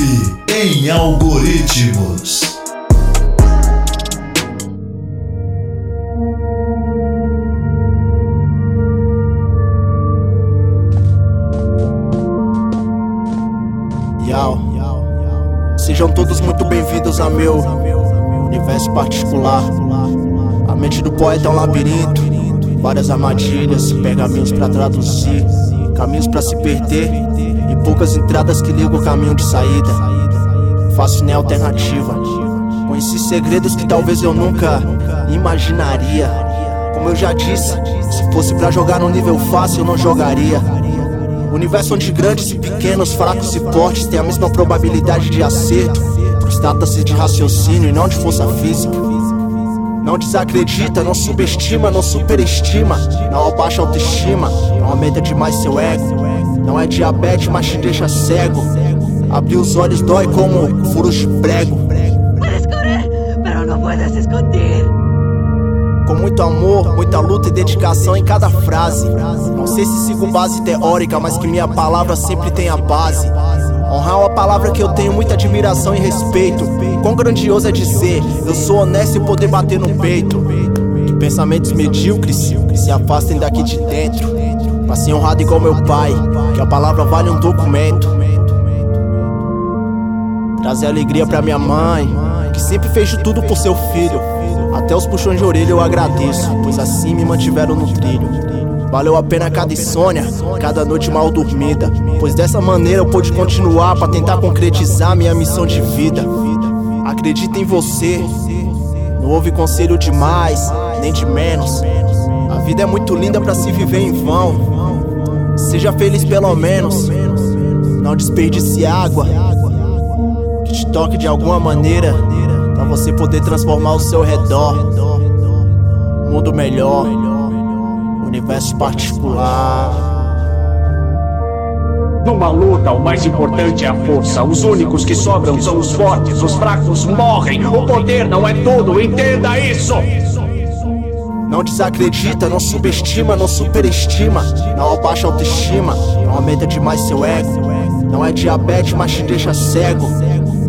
Em algoritmos. Sejam todos muito bem-vindos a meu universo particular. A mente do poeta é um labirinto, várias armadilhas, pergaminhos para traduzir, caminhos para se perder e poucas entradas que ligam o caminho de saída. Faço nem alternativa. Conheci segredos que talvez eu nunca imaginaria. Como eu já disse, se fosse para jogar num nível fácil, eu não jogaria. Universo onde grandes e pequenos, fracos e fortes têm a mesma probabilidade de acerto. Trata-se de raciocínio e não de força física. Não desacredita, não subestima, não superestima. Não abaixa autoestima, não aumenta demais seu ego. Não é diabetes, mas te deixa cego. Abrir os olhos dói como furos de prego. Puedes correr, pero no puedes esconder. Com muito amor, muita luta e dedicação em cada frase. Não sei se sigo base teórica, mas que minha palavra sempre tem a base. Honrar uma palavra que eu tenho muita admiração e respeito. Quão grandioso é dizer, eu sou honesto e poder bater no peito. Que pensamentos medíocres se afastem daqui de dentro. Pra ser honrado igual meu pai, que a palavra vale um documento. Trazer alegria pra minha mãe, que sempre fez de tudo por seu filho. Até os puxões de orelha eu agradeço, pois assim me mantiveram no trilho. Valeu a pena cada insônia, cada noite mal dormida. Pois dessa maneira eu pude continuar para tentar concretizar minha missão de vida. Acredita em você, não houve conselho de mais, nem de menos. A vida é muito linda para se viver em vão. Seja feliz pelo menos, não desperdice água. Que te toque de alguma maneira, pra você poder transformar o seu redor. Mundo melhor universo particular. Numa luta, o mais importante é a força. Os únicos que sobram são os fortes, os fracos morrem. O poder não é tudo, entenda isso! Não desacredita, não subestima, não superestima. Não abaixa a autoestima, não aumenta demais seu ego. Não é diabetes, mas te deixa cego.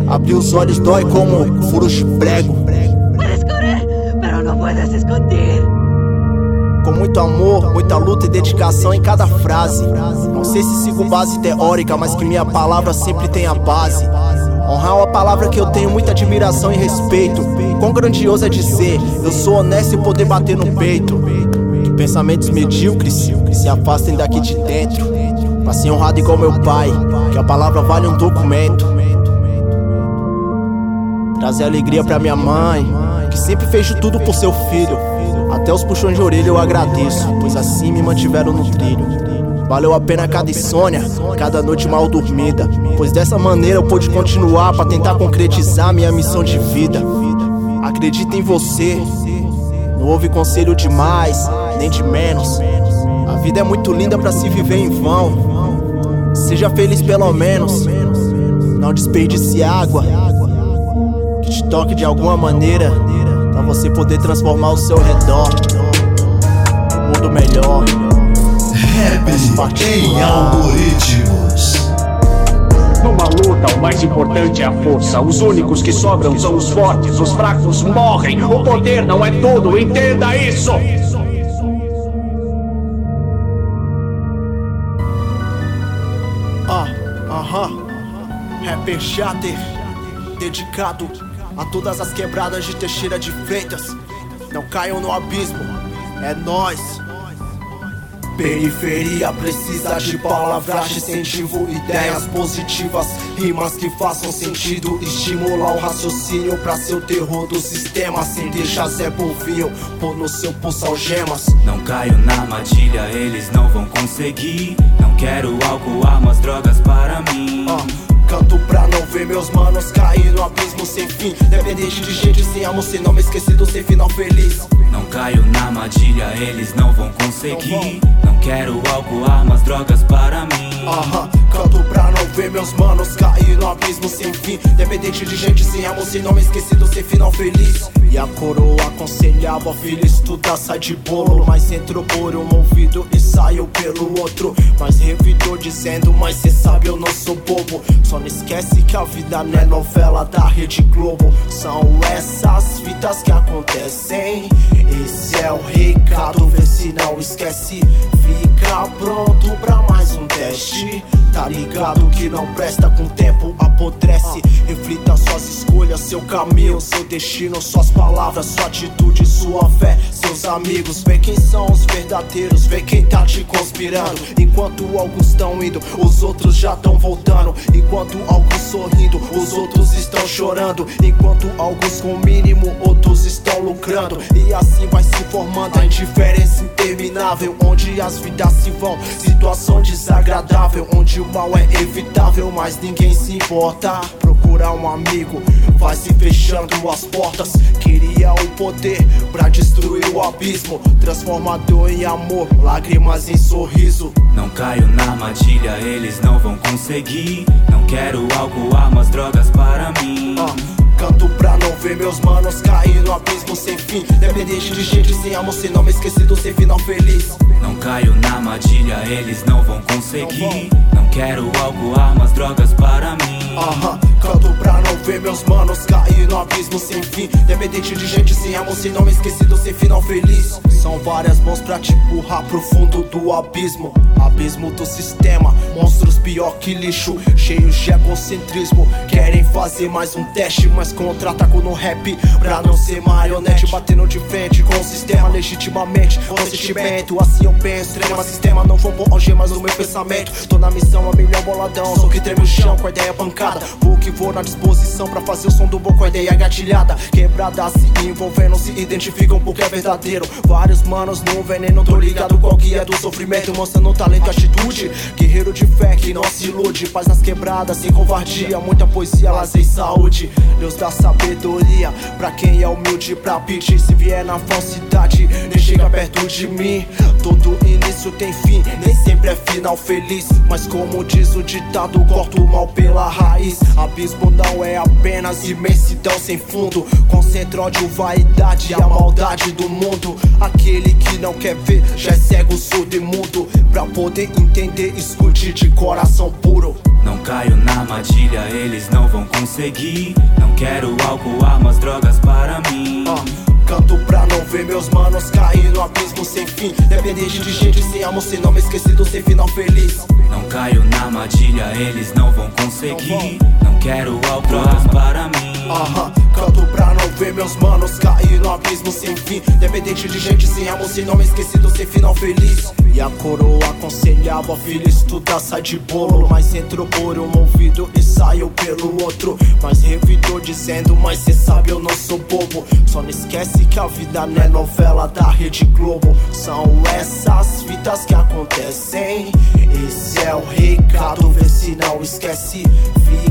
Abrir os olhos dói como furos de prego. Com muito amor, muita luta e dedicação em cada frase. Não sei se sigo base teórica, mas que minha palavra sempre tem a base. Honrar uma palavra que eu tenho muita admiração e respeito. Quão grandioso é dizer, eu sou honesto e poder bater no peito. Que pensamentos medíocres se afastem daqui de dentro. Pra ser honrado igual meu pai, que a palavra vale um documento. Trazer alegria pra minha mãe, que sempre fez tudo por seu filho. Até os puxões de orelha eu agradeço, pois assim me mantiveram no trilho. Valeu a pena cada insônia, cada noite mal dormida. Pois dessa maneira eu pude continuar para tentar concretizar minha missão de vida. Acredita em você, não houve conselho de mais, nem de menos. A vida é muito linda para se viver em vão. Seja feliz pelo menos, não desperdice água. Que te toque de alguma maneira, pra você poder transformar o seu redor. Mundo melhor. Rap em algoritmos. Numa luta, o mais importante é a força. Os únicos que sobram são os fortes, os fracos morrem. O poder não é tudo, entenda isso! Ah, aham. Rapper Chatter, dedicado a todas as quebradas de Teixeira de Freitas. Não caiam no abismo, é nós. Periferia precisa de palavras de incentivo, ideias positivas, rimas que façam sentido, estimular o raciocínio pra ser o terror do sistema, sem deixar Zé Povinho pôr no seu pulso algemas. Não caio na armadilha, eles não vão conseguir. Não quero álcool, armas, drogas para mim. Ah, Canto pra não ver meus manos cair no abismo sem fim. Dependente de gente sem amor, sem nome esquecido, sem final feliz. Não caio na armadilha, eles não vão conseguir. Não quero álcool, armas, drogas para mim. Aham, canto pra ver meus manos cair no abismo sem fim. Dependente de gente sem amor, sem nome esquecido, sem final feliz. E a coroa aconselhava, filho, estuda, sai de bolo. Mas entrou por um ouvido e saiu pelo outro. Mas revidou dizendo, mas cê sabe eu não sou bobo. Só não esquece que a vida não é novela da Rede Globo. São essas fitas que acontecem. Esse é o recado, vê se não esquece. Fica pronto pra mais um teste Tá ligado que não presta com tempo apodrece. Reflita suas escolhas, seu caminho, seu destino Suas palavras, sua atitude, sua fé Seus amigos, vê quem são os verdadeiros Vê quem tá te conspirando. Enquanto alguns estão indo, os outros já estão voltando. Enquanto alguns sorrindo, os outros estão chorando. Enquanto alguns com mínimo, outros lucrando E assim vai se formando a indiferença interminável Onde as vidas se vão, situação desagradável Onde o mal é evitável, mas ninguém se importa. Procurar um amigo, vai se fechando as portas. Queria o poder pra destruir o abismo Transformador em amor, lágrimas em sorriso. Não caio na armadilha, eles não vão conseguir. Não quero álcool, armas, drogas para mim. Ah, Canto pra não ver meus manos cair no abismo sem fim. Dependente de gente sem amor, sem nome esquecido, sem final feliz. Não caio na armadilha, eles não vão conseguir. Não quero álcool, armas, drogas para mim. Aham, canto pra não ver meus manos cair no abismo sem fim. Dependente de gente sem amor, sem nome esquecido, sem final feliz. São várias mãos pra te empurrar pro fundo do abismo. Abismo do sistema, monstros pior que lixo. Cheios de egocentrismo, querem fazer mais um teste Mas contra-ataco no rap, pra não ser marionete Batendo de frente com o sistema legitimamente. Com sentimento, assim eu penso Trema sistema, não vou pôr algemas no meu pensamento. Tô na missão, a milhão boladão Sou que treme o chão com a ideia pancada. Vou que vou na disposição pra fazer o som do bom com a ideia gatilhada. Quebrada se envolvendo, se identificam porque é verdadeiro. Vários manos no veneno, tô ligado qual que é do sofrimento Mostrando talento e atitude. Guerreiro de fé que não se ilude Paz nas quebradas, sem covardia Muita poesia, lazer e saúde. Deus dá sabedoria. Pra quem é humilde pra pedir Se vier na falsidade, nem chega perto de mim. Todo início tem fim, nem sempre é final feliz. Mas como diz o ditado, corta o mal pela raiz. Abismo não é apenas imensidão sem fundo. Concentra ódio, vaidade e a maldade do mundo. Aquele que não quer ver, já é cego, surdo e mudo. Pra poder entender, escute de coração puro. Não caio na armadilha, eles não vão conseguir. Não quero álcool, armas, drogas para mim Canto pra não ver meus manos cair no abismo sem fim. Dependente de gente sem amor, sem nome esquecido, sem final feliz. Não caio na armadilha, eles não vão conseguir. Não quero drogas para mim Aham, canto pra não ver meus manos cair no abismo sem fim. Dependente de gente sem amor, sem nome esquecido, sem final feliz. E a coroa aconselhava, filho, estuda, sai de bolo. Mas entrou por um ouvido e saiu pelo outro. Mas revidou dizendo, mas cê sabe eu não sou bobo. Só não esquece que a vida não é novela da Rede Globo. São essas fitas que acontecem. Esse é o recado, vê se não esquece. Fica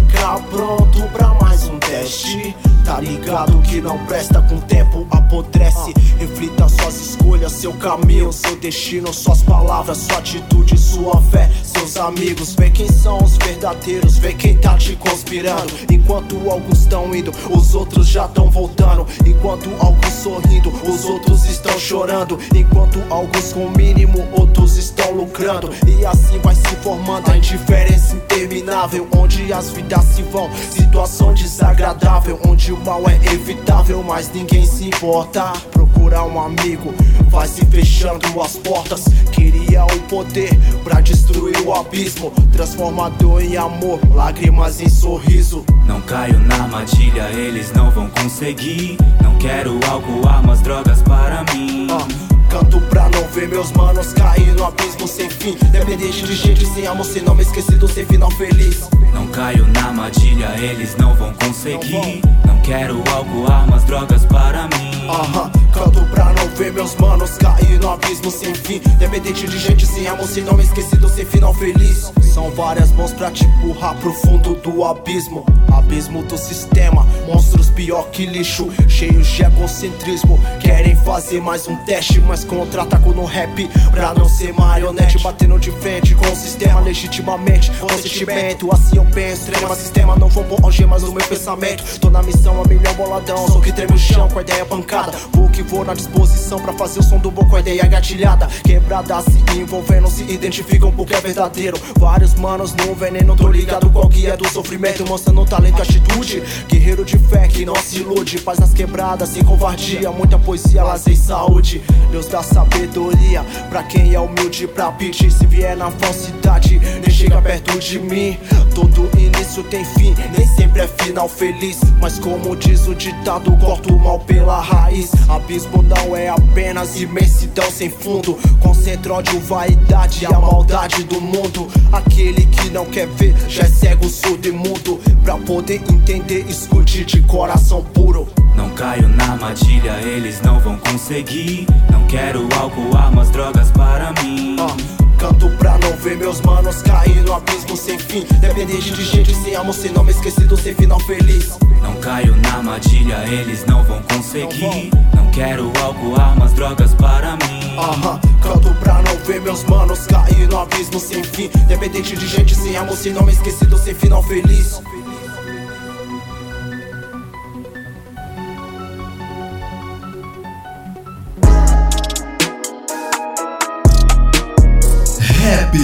pronto pra mais um teste. Tá ligado que não presta com o tempo apodrece. Reflita suas escolhas, seu caminho, seu destino Suas palavras, sua atitude, sua fé Seus amigos, vê quem são os verdadeiros Vê quem tá te conspirando. Enquanto alguns estão indo, os outros já estão voltando. Enquanto alguns sorrindo, os outros estão chorando. Enquanto alguns com mínimo, outros estão lucrando. E assim vai se formando a indiferença interminável Onde as vidas se vão, situação desagradável Onde o mal é evitável, mas ninguém se importa. Procurar um amigo, vai se fechando as portas. Queria o poder pra destruir o abismo. Transformador em amor, lágrimas em sorriso. Não caio na armadilha, eles não vão conseguir. Não quero álcool, armas, drogas para mim. Ah, Canto pra não ver meus manos cair no abismo sem fim. Dependente de gente sem amor, sem nome esquecido, sem final feliz. Não caio na armadilha, eles não vão conseguir. Não quero álcool, armas, drogas para mim. Aham, meus manos cair no abismo sem fim Dependente de gente sem amor, sem nome esquecido, sem final feliz São várias mãos pra te empurrar pro fundo do abismo Abismo do sistema, monstros pior que lixo Cheios de egocentrismo, querem fazer mais um teste Mas contra-ataco no rap, pra não ser marionete Batendo de frente com o sistema legitimamente com sentimento. Assim eu penso, trema sistema, não vou pôr algemas no meu pensamento. Tô na missão, a milhão boladão, sou que treme o chão com a ideia pancada. Vou que vou na disposição pra fazer o som do bom com a ideia gatilhada. Quebrada se envolvendo, se identificam porque é verdadeiro. Vários manos no veneno, tô ligado qual que é do sofrimento. Mostrando talento e atitude, guerreiro de fé que não se ilude. Paz nas quebradas, sem covardia, muita poesia, lazer e saúde. Deus dá sabedoria pra quem é humilde pra pedir. Se vier na falsidade, nem chega perto de mim. Todo início tem fim, nem sempre é final feliz. Mas como diz o ditado, corto o mal pela raiz. Abismo não é apenas imensidão sem fundo. Concentra ódio, vaidade a maldade do mundo. Aquele que não quer ver já é cego, surdo e mudo. Pra poder entender, escute de coração puro. Não caio na armadilha, eles não vão conseguir. Não quero álcool, armas, drogas para mim. Ah, Canto pra não ver meus manos cair no abismo sem fim. Dependente de gente sem amor, sem nome esquecido, sem final feliz. Não caio na armadilha, eles não vão conseguir. Não quero álcool, armas, drogas para mim. Aham, canto pra não ver meus manos cair no abismo sem fim. Dependente de gente sem amor, sem nome esquecido, sem final feliz. Rap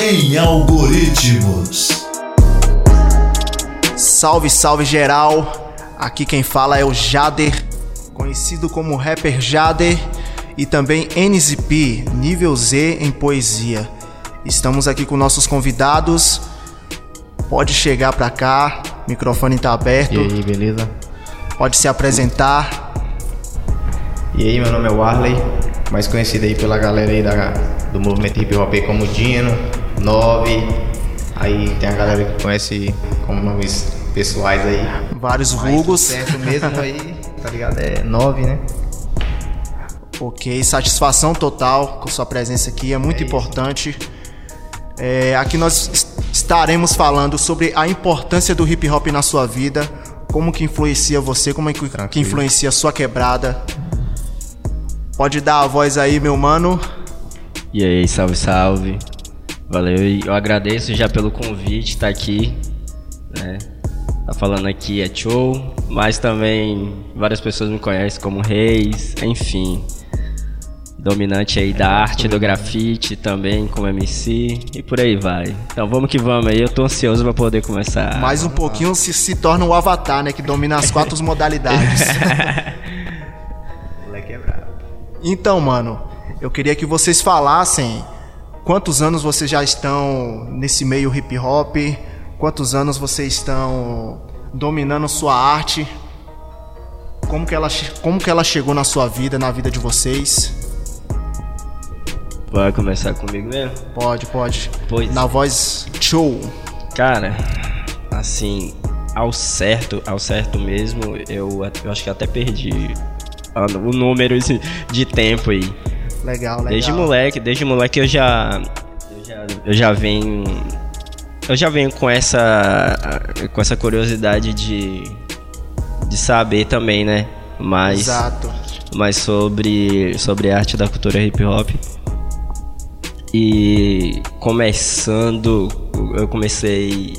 em algoritmos. Salve, salve geral! Aqui quem fala é o Jader, conhecido como rapper Jader e também NZP, nível Z em poesia. Estamos aqui com nossos convidados. Pode chegar pra cá, microfone tá aberto. E aí, beleza? Pode se apresentar. E aí, meu nome é Warley, mais conhecido aí pela galera aí da, do movimento hip hop como Dino, Nove. Aí tem a galera que conhece como nomes pessoais aí. Vários Mas vulgos. certo mesmo aí, tá ligado? É Nove, né? Ok, satisfação total com sua presença aqui, é muito importante. É, aqui nós es- estaremos falando sobre a importância do hip hop na sua vida, como que influencia você, como é que, que influencia a sua quebrada. Pode dar a voz aí, meu mano. E aí, salve, salve. Valeu, eu agradeço já pelo convite, tá aqui, né? Tá falando aqui é show, mas também várias pessoas me conhecem como Reis, enfim. Dominante aí da arte, do grafite também como MC e por aí vai. Então vamos que vamos aí, eu tô ansioso pra poder começar. Mais um pouquinho se, se torna o Avatar, né? Que domina as quatro modalidades. Então, mano, eu queria que vocês falassem quantos anos vocês já estão nesse meio hip hop, quantos anos vocês estão dominando sua arte, como que ela, como que ela chegou na sua vida, na vida de vocês. Vai começar comigo mesmo? Pode, pode. Pois. Na voz show. Cara, assim, ao certo, ao certo mesmo, eu, eu acho que até perdi o número de tempo aí. Legal, legal. Desde moleque, desde moleque eu já, eu já, eu já venho, eu já venho com essa, com essa curiosidade de, de saber também, né? Mas, Exato. mas sobre, sobre arte da cultura hip hop. E começando, eu comecei.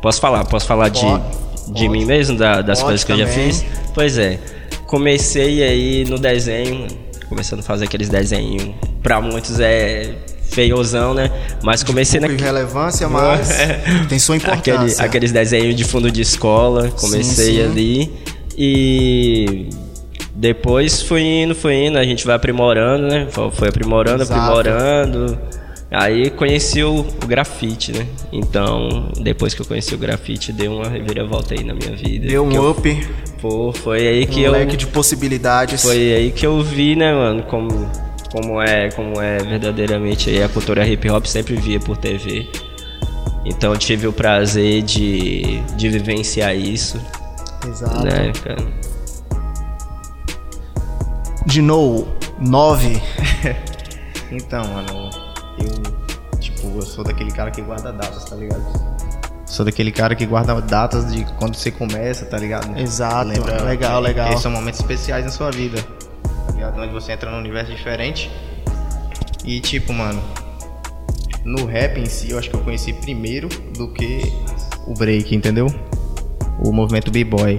Posso falar? Posso falar de, Pode, de pode. mim mesmo, da- das coisas que eu já também. fiz? Pois é. Comecei aí no desenho, começando a fazer aqueles desenhos. Pra muitos é feiozão, né? Mas comecei Pouco na. relevância, mas tem sua Aquele, importância. aqueles desenhos de fundo de escola, comecei sim. ali e depois fui indo, fui indo, a gente vai aprimorando, né? Foi aprimorando, Exato. aprimorando. Aí conheci o, o grafite, né? Então, depois que eu conheci o grafite, deu uma reviravolta aí na minha vida. Deu um eu- up, Pô, foi aí que um eu leque de possibilidades. foi aí que eu vi, né, mano, como, como é, como é verdadeiramente aí a cultura hip hop, sempre via por TV. Então eu tive o prazer de, de vivenciar isso, Exato. né, cara. De novo, 9. Então, mano, eu, tipo, eu sou daquele cara que guarda datas, tá ligado? Sou daquele cara que guarda datas de quando você começa, tá ligado? Exato, legal, que- legal. Que são momentos especiais na sua vida, tá ligado? Onde você entra num universo diferente. E, tipo, mano, no rap em si, eu acho que eu conheci primeiro do que o break, entendeu? O movimento b-boy.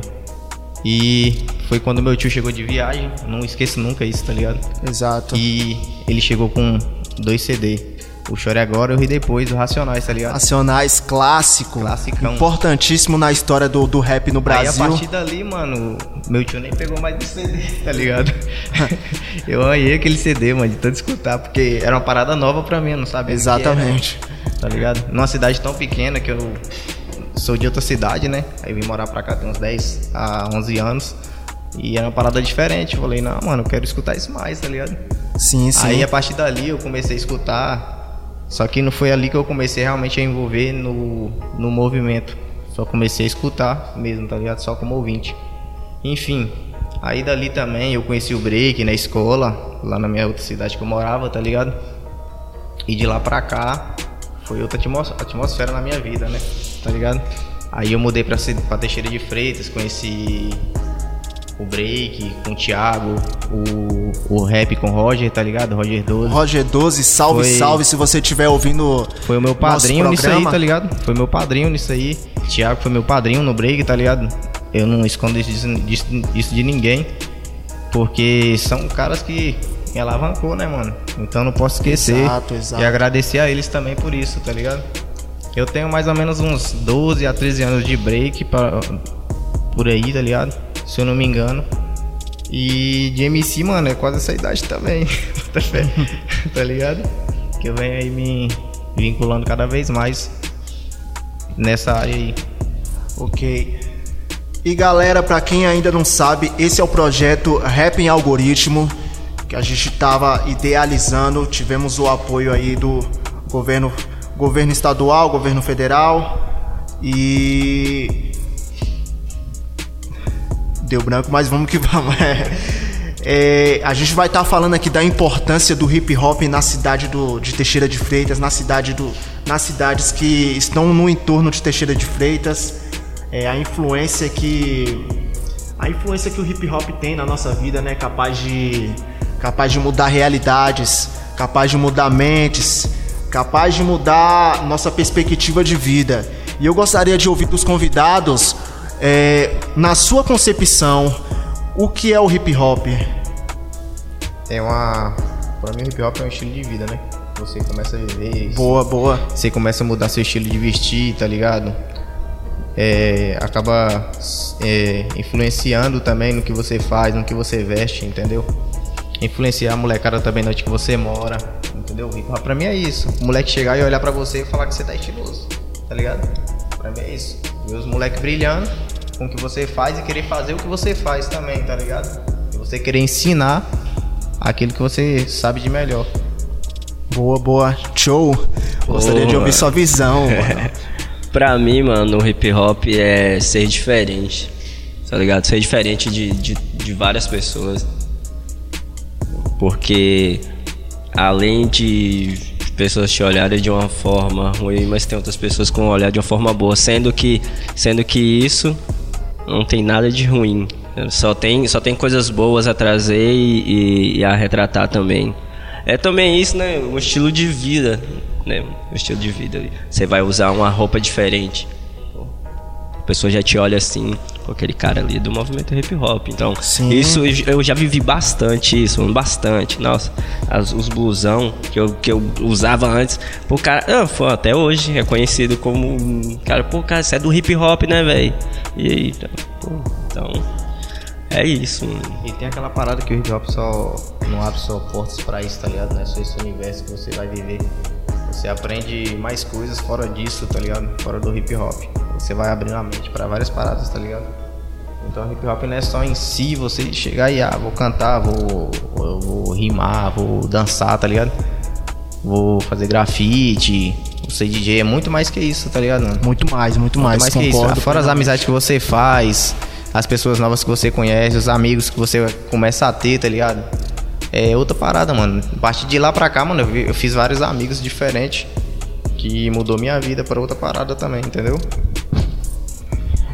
E foi quando meu tio chegou de viagem, não esqueço nunca isso, tá ligado? Exato. E ele chegou com dois CD. O Chore Agora e o Ri Depois, do Racionais, tá ligado? Racionais clássico. Classicão. Importantíssimo na história do, do rap no Brasil. Aí a partir dali, mano, meu tio nem pegou mais o CD, tá ligado? eu ganhei aquele CD, mano, de tanto escutar, porque era uma parada nova pra mim, eu não sabia. o que Exatamente. era, tá ligado? Numa cidade tão pequena que eu sou de outra cidade, né? Aí vim morar pra cá tem uns 10 a 11 anos. E era uma parada diferente. Eu falei, não, mano, eu quero escutar isso mais, tá ligado? Sim, sim. Aí a partir dali eu comecei a escutar. Só que não foi ali que eu comecei realmente a envolver no, no movimento. Só comecei a escutar mesmo, tá ligado? Só como ouvinte. Enfim, aí dali também eu conheci o break na escola, lá na minha outra cidade que eu morava, tá ligado? E de lá pra cá foi outra atmos- atmosfera na minha vida, né? Tá ligado? Aí eu mudei pra, pra Teixeira de Freitas, conheci o break com o Thiago, o, o rap com o Roger, tá ligado? Roger 12. Roger 12, salve, Foi- salve se você estiver ouvindo. Foi o meu padrinho nisso aí, tá ligado? Foi meu padrinho nisso aí. Thiago foi meu padrinho no break, tá ligado? Eu não escondo isso, disso- isso de ninguém. Porque são caras que me alavancou, né, mano? Então não posso esquecer. Exato, exato. E agradecer a eles também por isso, tá ligado? Eu tenho mais ou menos uns 12 a 13 anos de break pra, por aí, tá ligado? Se eu não me engano. E de MC, mano, é quase essa idade também. Tá ligado? Que eu venho aí me vinculando cada vez mais nessa área aí. Ok. E galera, pra quem ainda não sabe, esse é o projeto Rap em Algoritmo que a gente tava idealizando. Tivemos o apoio aí do governo, governo estadual, governo federal e deu branco, mas vamos que vamos. É, a gente vai estar falando aqui da importância do hip hop na cidade do, de Teixeira de Freitas, na cidade do, nas cidades que estão no entorno de Teixeira de Freitas, é, a influência que a influência que o hip hop tem na nossa vida, né, capaz de capaz de mudar realidades, capaz de mudar mentes, capaz de mudar nossa perspectiva de vida. E eu gostaria de ouvir dos convidados, é, na sua concepção, o que é o hip hop? É uma. Pra mim, o hip hop é um estilo de vida, né? Você começa a viver. Boa, boa. Você começa a mudar seu estilo de vestir, tá ligado? É, acaba é, influenciando também no que você faz, no que você veste, entendeu? Influenciar a molecada também na onde que você mora, entendeu? Hip hop pra mim é isso. O moleque chegar e olhar pra você e falar que você tá estiloso, tá ligado? Pra mim é isso. Ver os moleques brilhando com o que você faz e querer fazer o que você faz também, tá ligado? E você querer ensinar aquilo que você sabe de melhor. Boa, boa. Show. Gostaria de Boa. ouvir sua visão. mano. Pra mim, mano, o hip hop é ser diferente. Tá ligado? Ser diferente de, de, de várias pessoas. Porque além de pessoas te olharem de uma forma ruim, mas tem outras pessoas com um olhar de uma forma boa, sendo que sendo que isso não tem nada de ruim. Só tem, só tem coisas boas a trazer e, e- e a retratar também. É também isso, né? O estilo de vida, né? O estilo de vida. Você vai usar uma roupa diferente. A pessoa já te olha assim, com aquele cara ali do movimento hip hop. Então, Sim. isso eu já vivi bastante isso, bastante. Nossa, as- os blusão que eu, que eu usava antes, pô, cara, ah, até hoje é conhecido como cara, pô, cara, você é do hip hop, né, velho? E aí, tá, pô, então, é isso. mano. E tem aquela parada que o hip hop só não abre só portas pra isso, tá ligado? Não é só esse universo que você vai viver. Você aprende mais coisas fora disso, tá ligado? Fora do hip hop. Você vai abrindo a mente pra várias paradas, tá ligado? Então hip hop não é só em si você chegar e ah, vou cantar, vou, vou, vou rimar, vou dançar, tá ligado? Vou fazer grafite, vou ser DJ, é muito mais que isso, tá ligado? Muito mais, muito Muito mais. mais que isso. concordo. Fora as amizades que você faz, as pessoas novas que você conhece, os amigos que você começa a ter, tá ligado? É outra parada, mano. A partir de lá pra cá, mano, eu fiz vários amigos diferentes que mudou minha vida pra outra parada também, entendeu?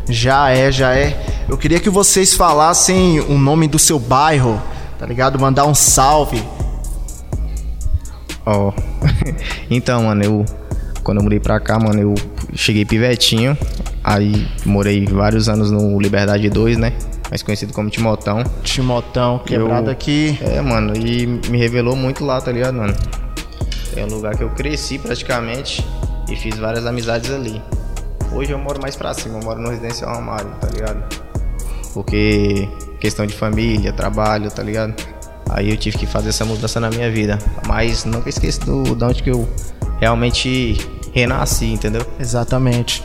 Já é, já é. Eu queria que vocês falassem o nome do seu bairro, tá ligado? Mandar um salve. Ó, então, mano, eu. Quando eu mudei pra cá, mano, eu cheguei pivetinho. Aí morei vários anos no Liberdade 2, né? Mais conhecido como Timotão. Timotão, quebrado Eu- aqui. É, mano, e me revelou muito lá, tá ligado, mano? É um lugar que eu cresci praticamente e fiz várias amizades ali. Hoje eu moro mais pra cima, eu moro no residencial Ramalho, tá ligado? Porque questão de família, trabalho, tá ligado? Aí eu tive que fazer essa mudança na minha vida. Mas nunca esqueço do, de onde que eu realmente renasci, entendeu? Exatamente.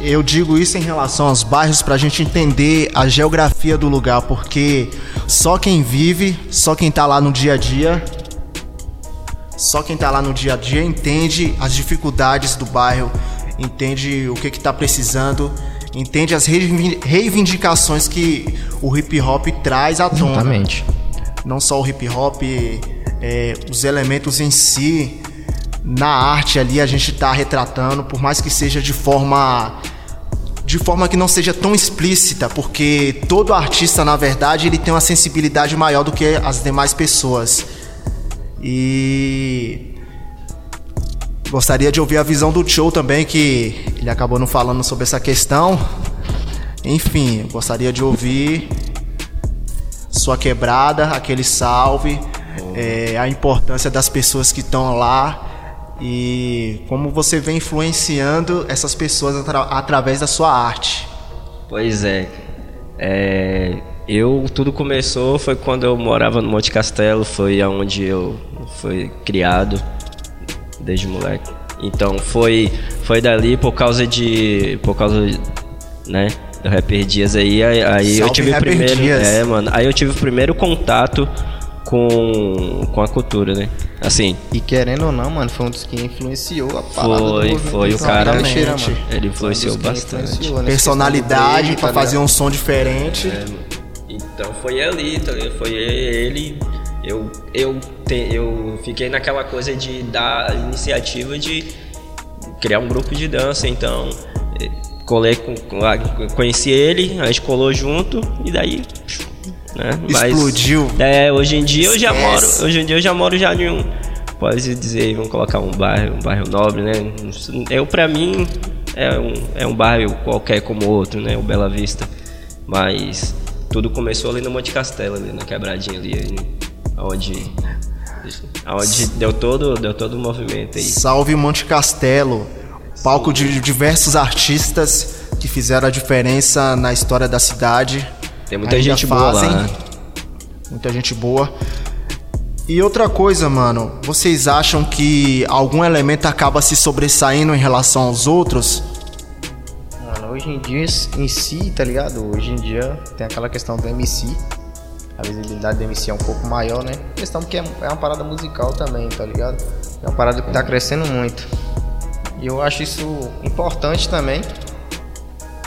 Eu digo isso em relação aos bairros pra gente entender a geografia do lugar, porque só quem vive, só quem tá lá no dia a dia, só quem tá lá no dia a dia entende as dificuldades do bairro, entende o que que tá precisando, entende as reivi- reivindicações que o hip hop traz à tona Exatamente. não só o hip hop, é, os elementos em si, na arte ali a gente tá retratando, por mais que seja de forma de forma que não seja tão explícita, porque todo artista, na verdade, ele tem uma sensibilidade maior do que as demais pessoas. E gostaria de ouvir a visão do Show também, que ele acabou não falando sobre essa questão. Enfim, gostaria de ouvir sua quebrada, aquele salve, é, a importância das pessoas que estão lá e como você vem influenciando essas pessoas atra- através da sua arte. Pois é. É, eu tudo começou foi quando eu morava no Monte Castelo, foi aonde eu fui criado desde moleque. Então foi foi dali por causa de por causa né do Rapper Dias aí aí, aí eu tive o Rapper primeiro Dias. é mano aí eu tive o primeiro contato com com a cultura né assim E querendo ou não, mano, foi um dos que influenciou a parada do foi foi o cara Caixeira, mano. ele influenciou um bastante influenciou nessa Personalidade do pra break, fazer tá um som diferente. É, Então foi ali, tá ligado? foi ele. Eu, eu, te- eu fiquei naquela coisa de dar a iniciativa de criar um grupo de dança. Então, eh, colei com, ah, conheci ele, a gente colou junto e daí. Né? Mas, Explodiu. É, hoje em dia eu já moro. Hoje em dia eu já moro já em um. Pode dizer, vamos colocar um bairro, um bairro nobre, né? Eu, pra mim, é um, é um bairro qualquer como outro, né? O Bela Vista. Mas tudo começou ali no Monte Castelo, ali na quebradinha ali, onde, onde deu todo, deu todo o movimento aí. Salve Monte Castelo, palco de diversos artistas que fizeram a diferença na história da cidade. Tem muita Ainda gente boa fazem. lá. Muita gente boa. E outra coisa, mano, vocês acham que algum elemento acaba se sobressaindo em relação aos outros? Mano, hoje em dia em si, tá ligado? Hoje em dia tem aquela questão do MC. A visibilidade do MC é um pouco maior, né? Questão porque é é uma parada musical também, tá ligado? É uma parada que tá crescendo muito. E eu acho isso importante também.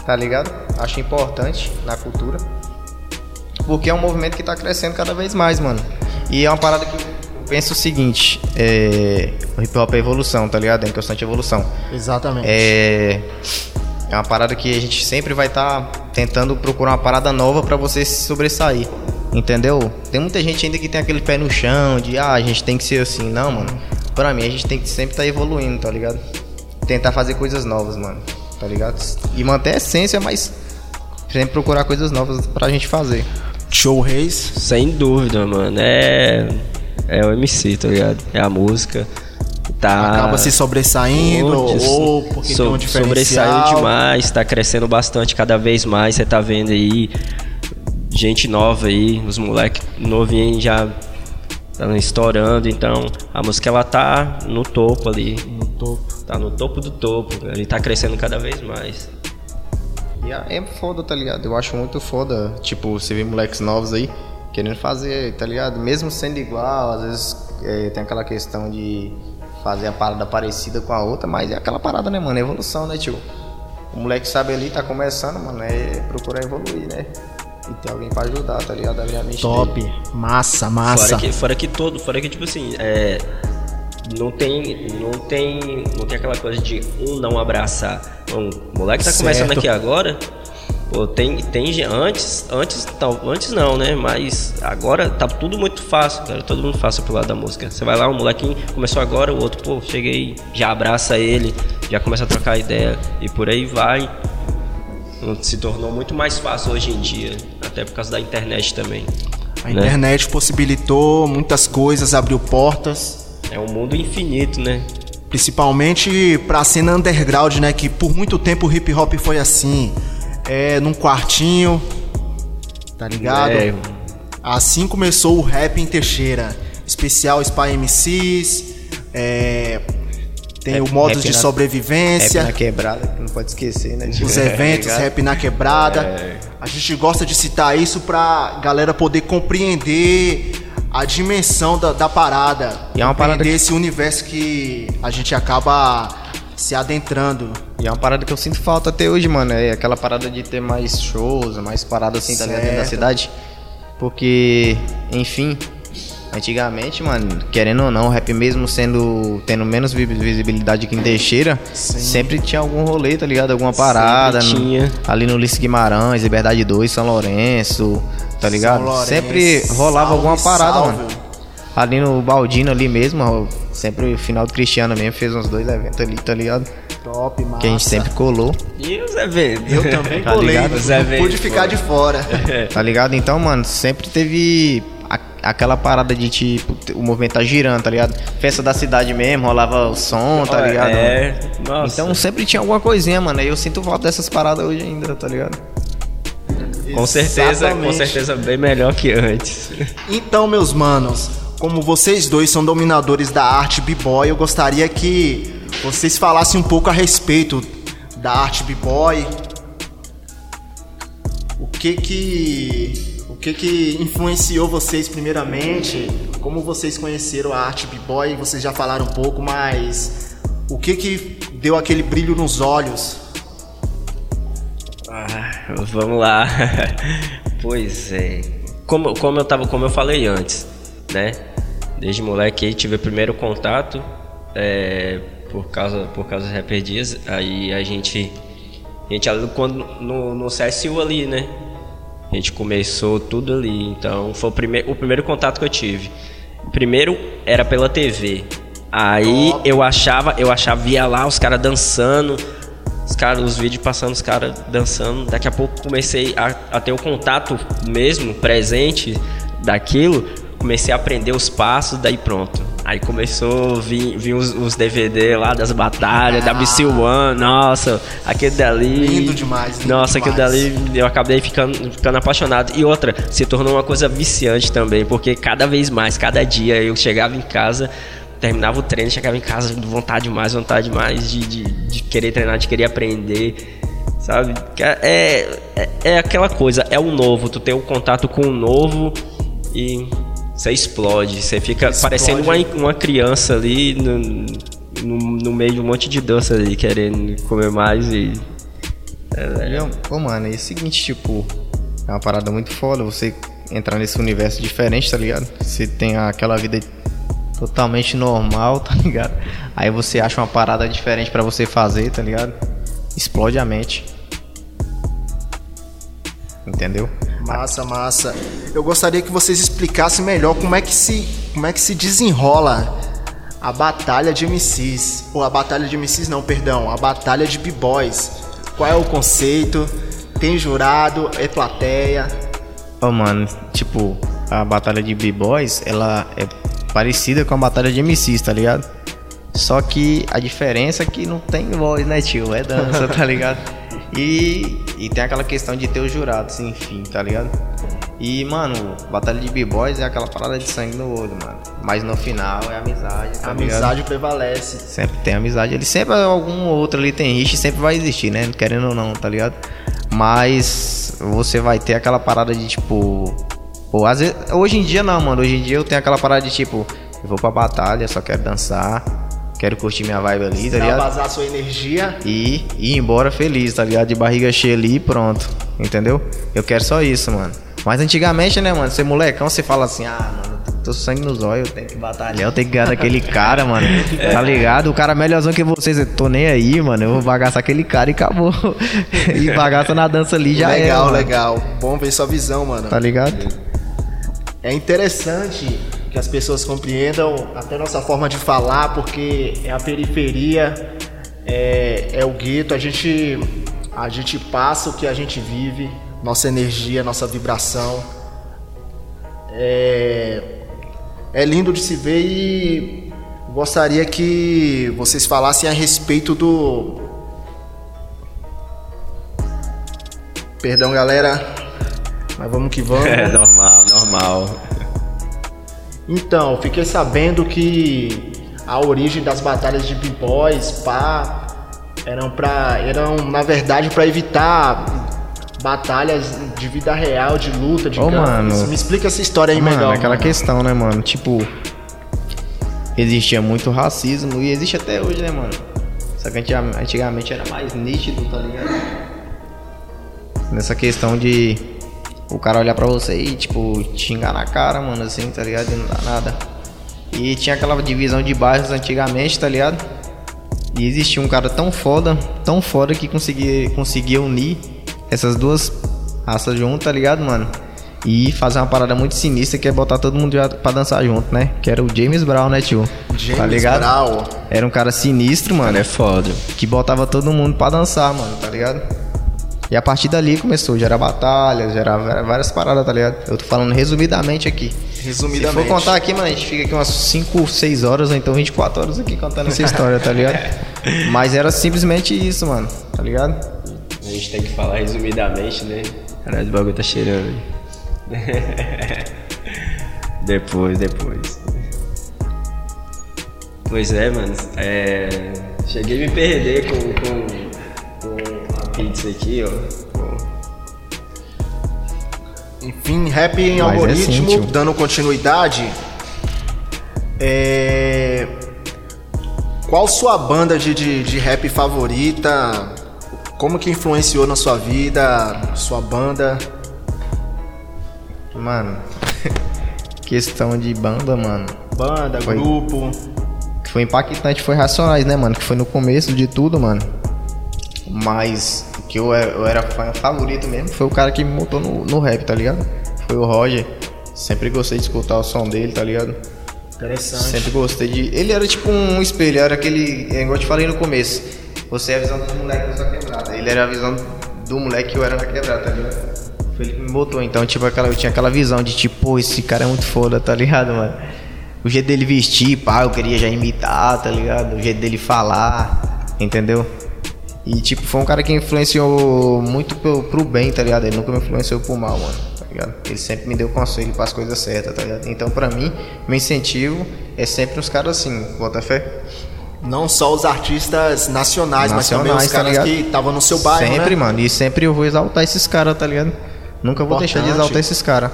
Tá ligado? Acho importante na cultura. Porque é um movimento que tá crescendo cada vez mais, mano. E é uma parada que eu penso o seguinte, é... o hip hop é evolução, tá ligado? É em constante evolução. Exatamente. É, é uma parada que a gente sempre vai estar tentando procurar uma parada nova pra você se sobressair. Entendeu? Tem muita gente ainda que tem aquele pé no chão de ah, a gente tem que ser assim. Não, mano. Pra mim, a gente tem que sempre estar evoluindo, tá ligado? Tentar fazer coisas novas, mano. Tá ligado? E manter a essência, mas sempre procurar coisas novas pra gente fazer. Show Reis. Sem dúvida, mano. É. É o MC, tá ligado? É a música. Tá. Acaba se sobressaindo Putz, ou porque tem um diferencial. Sobressaiu demais, tá crescendo bastante cada vez mais. Você tá vendo aí gente nova aí, os moleques novinhos já tá estourando. Então a música ela tá no topo ali. No topo. Tá no topo do topo. Ele tá crescendo cada vez mais. E é é foda, tá ligado? Eu acho muito foda, tipo, você vê moleques novos aí querendo fazer, tá ligado? Mesmo sendo igual, às vezes é, tem aquela questão de fazer a parada parecida com a outra, mas é aquela parada, né, mano? É evolução, né, tio? O moleque sabe ali, tá começando, mano, é procurar evoluir, né? E ter alguém pra ajudar, tá ligado? Abrir a mente Top. dele. Massa, massa. Fora que, fora que todo, fora que tipo assim, é, não tem, não tem, não tem aquela coisa de um não abraçar. Um moleque tá Certo. começando aqui agora, Pô, tem, tem antes, antes, tal, antes não, né? Mas agora tá tudo muito fácil, cara. Todo mundo fácil pro lado da música. Você vai lá, um molequinho começou agora, o outro, pô, cheguei, já abraça ele, já começa a trocar ideia e por aí vai. Se tornou muito mais fácil hoje em dia, até por causa da internet também. A né? internet possibilitou muitas coisas, abriu portas. É um mundo infinito, né? Principalmente pra cena underground, né? Que por muito tempo o hip hop foi assim. É, num quartinho. Tá ligado? É, Assim começou o rap em Teixeira. Especial Spy MCs. é, tem o Rap- modos rap de na- sobrevivência. Rap na quebrada, que não pode esquecer, né? os eventos, Tá ligado? rap na quebrada. É. A gente gosta de citar isso pra galera poder compreender a dimensão da, da parada. E é uma parada que- esse universo que a gente acaba se adentrando. E é uma parada que eu sinto falta até hoje, mano. É aquela parada de ter mais shows, mais paradas assim, tá? Dentro da cidade. Porque, enfim, antigamente, mano, querendo ou não, o rap mesmo sendo. tendo menos vi- visibilidade aqui em Teixeira, sempre tinha algum rolê, tá ligado? Alguma parada. no- tinha. ali no Ulisses Guimarães, Liberdade 2, São Lourenço, tá ligado? Lourenço, sempre rolava salve, alguma parada, salve. mano. Ali no Baldino ali mesmo, sempre o final do Cristiano mesmo fez uns dois eventos ali, tá ligado? Top, massa. Que a gente sempre colou. E os eventos? Eu também Tá colei, ligado? Eventos, pude ficar de fora. Tá ligado? Então, mano, sempre teve aquela parada de tipo, o movimento tá girando, tá ligado? Festa da cidade mesmo, rolava o som, tá ligado? É, nossa. Então sempre tinha alguma coisinha, mano. E eu sinto falta dessas paradas hoje ainda, tá ligado? com certeza, com Exatamente. certeza bem melhor que antes. Então, meus manos, como vocês dois são dominadores da arte b-boy, eu gostaria que vocês falassem um pouco a respeito da arte b-boy. O que que que que influenciou vocês primeiramente? Como vocês conheceram a arte b-boy? Vocês já falaram um pouco, mas o que que deu aquele brilho nos olhos? Ah, vamos lá. pois é. Como, como eu tava, como eu falei antes, né? Desde moleque aí tive o primeiro contato é, por causa por causa dos Rapper. Aí a gente a gente quando no, no CSU ali, né? A gente começou tudo ali, então foi o primeiro, o primeiro contato que eu tive. Primeiro era pela TV. Aí eu achava, eu achava, via lá os caras dançando, os caras, os vídeos passando, os caras dançando. Daqui a pouco comecei a, a ter o contato mesmo, presente daquilo. Comecei a aprender os passos, daí pronto. Aí começou a vir, vir os, os DVD lá das batalhas, da BC One, nossa, aquele dali. Lindo demais, lindo nossa, aquele demais. dali eu acabei ficando, ficando apaixonado. E outra, se tornou uma coisa viciante também, porque cada vez mais, cada dia eu chegava em casa, terminava o treino, chegava em casa, vontade mais, vontade mais de, de, de querer treinar, de querer aprender. Sabe? É, é, é aquela coisa, é o novo, tu tem um contato com o novo e você explode, você fica Explode. parecendo uma, uma criança ali no, no, no meio de um monte de dança ali, querendo comer mais e. E eu- Pô, mano, é o seguinte, tipo, é uma parada muito foda você entrar nesse universo diferente, tá ligado? Você tem aquela vida totalmente normal, tá ligado? Aí você acha uma parada diferente pra você fazer, tá ligado? Explode a mente. Entendeu? Massa, massa. Eu gostaria que vocês explicassem melhor como é que se, como é que se desenrola a batalha de MCs. Ou a batalha de MCs não, perdão, a batalha de B-boys. Qual é o conceito? Tem jurado, é plateia. Ô, mano, tipo, a batalha de B-Boys, ela é parecida com a batalha de MCs, tá ligado? Só que a diferença é que não tem voz, né, tio? É dança, tá ligado? E, e tem aquela questão de ter os jurados, enfim, tá ligado? E, mano, batalha de B-Boys é aquela parada de sangue no olho, mano. Mas no final é amizade, tá A ligado? amizade prevalece. Sempre tem amizade. Ele sempre, algum outro ali tem rixa sempre vai existir, né? Querendo ou não, tá ligado? Mas você vai ter aquela parada de tipo. Pô, às vezes, hoje em dia não, mano. Hoje em dia eu tenho aquela parada de tipo, eu vou pra batalha, só quero dançar, quero curtir minha vibe ali, tá ligado? vazar sua energia. E, ir embora feliz, tá ligado? De barriga cheia ali e pronto. Entendeu? Eu quero só isso, mano. Mas antigamente, né, mano? Você molecão, você fala assim, ah, mano, tô sangue nos olhos, eu tenho que batalhar, eu tenho que ganhar daquele cara, mano. Tá ligado? O cara melhorzão que vocês, eu tô nem aí, mano. Eu vou bagaçar aquele cara e acabou. e bagaça na dança ali já é. legal, legal. Bom ver sua visão, mano. Tá ligado? É interessante que as pessoas compreendam até nossa forma de falar, porque é a periferia, é, é o gueto, a gente, a gente passa o que a gente vive, nossa energia, nossa vibração. É, é lindo de se ver e gostaria que vocês falassem a respeito do. Perdão, galera, mas vamos que vamos. É normal, normal. Então, fiquei sabendo que a origem das batalhas de b-boys, pá, eram para eram na verdade para evitar batalhas de vida real, de luta, de gangues. mano. Me explica essa história aí Mano, melhor. aquela mano. questão, né, mano? Tipo, existia muito racismo e existe até hoje, né, mano? Só que antiga- antigamente era mais nítido, tá ligado? Nessa questão de o cara olhar pra você e, tipo, te xingar na cara, mano, assim, tá ligado? E não dá nada. E tinha aquela divisão de bairros antigamente, tá ligado? E existia um cara tão foda, tão foda que conseguia, conseguia unir essas duas raças junto, tá ligado, mano? E fazer uma parada muito sinistra que é botar todo mundo pra dançar junto, né? Que era o James Brown, né, tio? James tá ligado? Brown. Era um cara sinistro, mano. Mano, é foda. Que botava todo mundo pra dançar, mano, tá ligado? E a partir dali começou, gera batalha, gera várias paradas, tá ligado? Eu tô falando resumidamente aqui. Resumidamente. Se for contar aqui, mano, a gente fica aqui umas 5, 6 horas, ou então 24 horas aqui contando essa história, tá ligado? Mas era simplesmente isso, mano, tá ligado? A gente tem que falar resumidamente, né? Caralho, o bagulho tá cheirando. depois, depois. Pois é, mano. É... Cheguei a me perder com, com, a pizza aqui, ó. Enfim, rap em Mas é algoritmo, assim, dando continuidade. É... Qual sua banda de, de, de rap favorita? Como que influenciou na sua vida, sua banda? Mano, questão de banda, mano. Banda, Foi. grupo. que foi impactante foi Racionais, né, mano? Que foi no começo de tudo, mano. Mas o que eu era, eu era favorito mesmo foi o cara que me montou no, no rap, tá ligado? Foi o Roger. Sempre gostei de escutar o som dele, tá ligado? Interessante. Sempre gostei de. Ele era tipo um espelho, era aquele. É igual eu te falei no começo. Você é a visão dos moleques da sua quebrada. Ele era a visão do moleque que eu era na quebrada, tá ligado? Foi ele que me botou. Então, tipo, aquela, eu tinha aquela visão de tipo, pô, esse cara é muito foda, tá ligado, mano? O jeito dele vestir, pá, eu queria já imitar, tá ligado? O jeito dele falar, entendeu? E tipo, foi um cara que influenciou muito pro, pro bem, tá ligado? Ele nunca me influenciou pro mal, mano, tá ligado? Ele sempre me deu conselho para as coisas certas, tá ligado? Então, pra mim, meu incentivo é sempre os caras assim, bota fé. Não só os artistas nacionais, mas também Nacionais, os tá caras que estavam no seu bairro, Sempre, né? mano. E sempre eu vou exaltar esses caras, tá ligado? Nunca vou deixar de Importante. exaltar esses caras.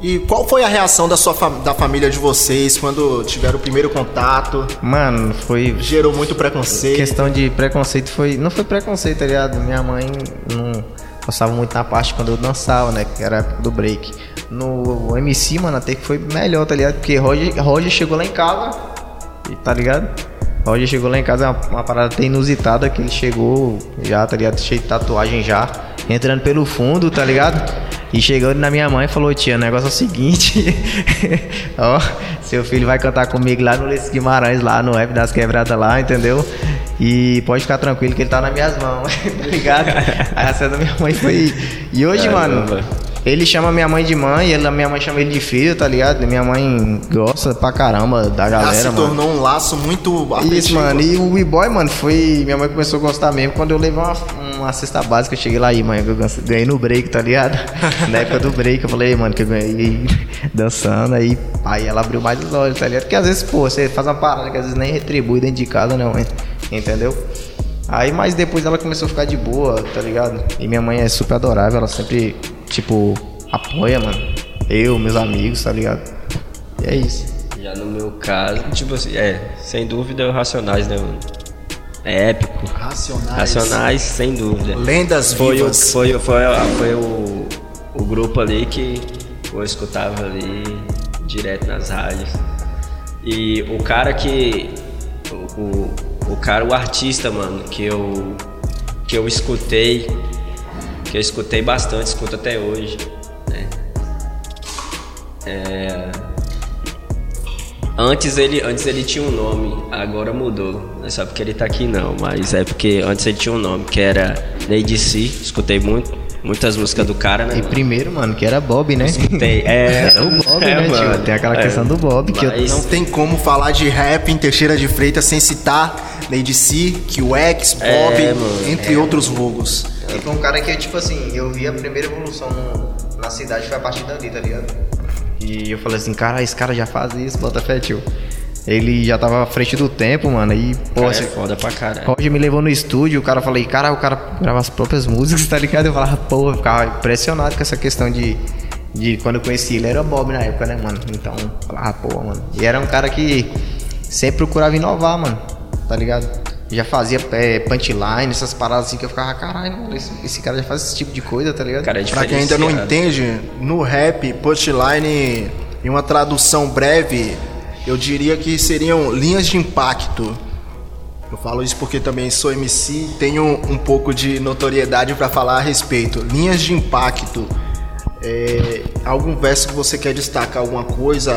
E qual foi a reação da sua fam- da família de vocês quando tiveram o primeiro contato? Mano, foi. Gerou muito preconceito. Questão de preconceito foi. Não foi preconceito, tá ligado? Minha mãe não gostava muito na parte quando eu dançava, né? Que era a época do break. No MC, mano, até que foi melhor, tá ligado? Porque Roger, Roger chegou lá em casa, tá ligado? Roger chegou lá em casa, é uma, uma parada até inusitada, que ele chegou já, tá ligado? Cheio de tatuagem já, entrando pelo fundo, tá ligado? E chegando na minha mãe falou, tia, o negócio é o seguinte, ó, seu filho vai cantar comigo lá no Ulisses Guimarães, lá no Rap das Quebradas lá, entendeu? E pode ficar tranquilo que ele tá nas minhas mãos, tá ligado? A reação da minha mãe foi... E hoje, mano, ele chama minha mãe de mãe, ele, minha mãe chama ele de filho, tá ligado? Minha mãe gosta pra caramba da Já galera, se mano. tornou um laço muito Isso, afetivo. mano. E o B-Boy, mano, foi. Minha mãe começou a gostar mesmo quando eu levei uma, uma cesta básica. Eu cheguei lá aí, mãe, que eu ganhei- no break, tá ligado? Na época do break, eu falei, mano, que eu ganhei dançando. Aí, aí ela abriu mais os olhos, tá ligado? Porque às vezes, pô, você faz uma parada que às vezes nem retribui dentro de casa, não, hein? entendeu? Aí, mas depois ela começou a ficar de boa, tá ligado? E minha mãe é super adorável, ela sempre, tipo, apoia, mano. Eu, meus amigos, tá ligado? E é isso. Já no meu caso, tipo assim, é, sem dúvida, Racionais, né, mano? Épico. Racionais. Racionais, sem dúvida. Lendas Foi, o, vivas. foi, o- foi, a- foi o, o grupo ali que eu escutava ali direto nas rádios. E o cara que. O, o, o cara, o artista, mano, que eu. que eu escutei. Que eu escutei bastante, escuto até hoje. Né? É, Antes ele, antes ele tinha um nome, agora mudou. Não é só porque ele tá aqui não, mas é porque antes ele tinha um nome, que era Lady C. Escutei muito, muitas músicas do cara, né? E mano? primeiro, mano, que era Bob, né? Escutei. É, Era o Bob, é, né, tio? mano. Tem aquela É. questão do Bob, que eu Não tem como falar de rap em Teixeira de Freitas sem citar Lady C, QX, Bob, É, entre outros vulgos. E foi um cara que, tipo assim, eu vi a primeira evolução no- na cidade foi a partir dali, tá ligado? E eu falei assim, cara, esse cara já faz isso, bota fé, tio. Ele já tava à frente do tempo, mano, e, pô, Cara, é esse foda pra caralho. Roger me levou no estúdio, o cara falei, cara, o cara grava as próprias músicas, tá ligado? Eu falava, pô, eu ficava impressionado com essa questão de. De quando eu conheci ele, era Bob na época, né, mano? Então, falava, pô, mano. E era um cara que sempre procurava inovar, mano, tá ligado? Já fazia é, punchline, essas paradas assim que eu ficava, caralho, mano, esse, esse cara já faz esse tipo de coisa, tá ligado? Cara, é Pra quem ainda não entende, no rap, punchline, em uma tradução breve, eu diria que seriam linhas de impacto. Eu falo isso porque também sou MC, tenho um pouco de notoriedade pra falar a respeito. Linhas de impacto. É, algum verso que você quer destacar alguma coisa,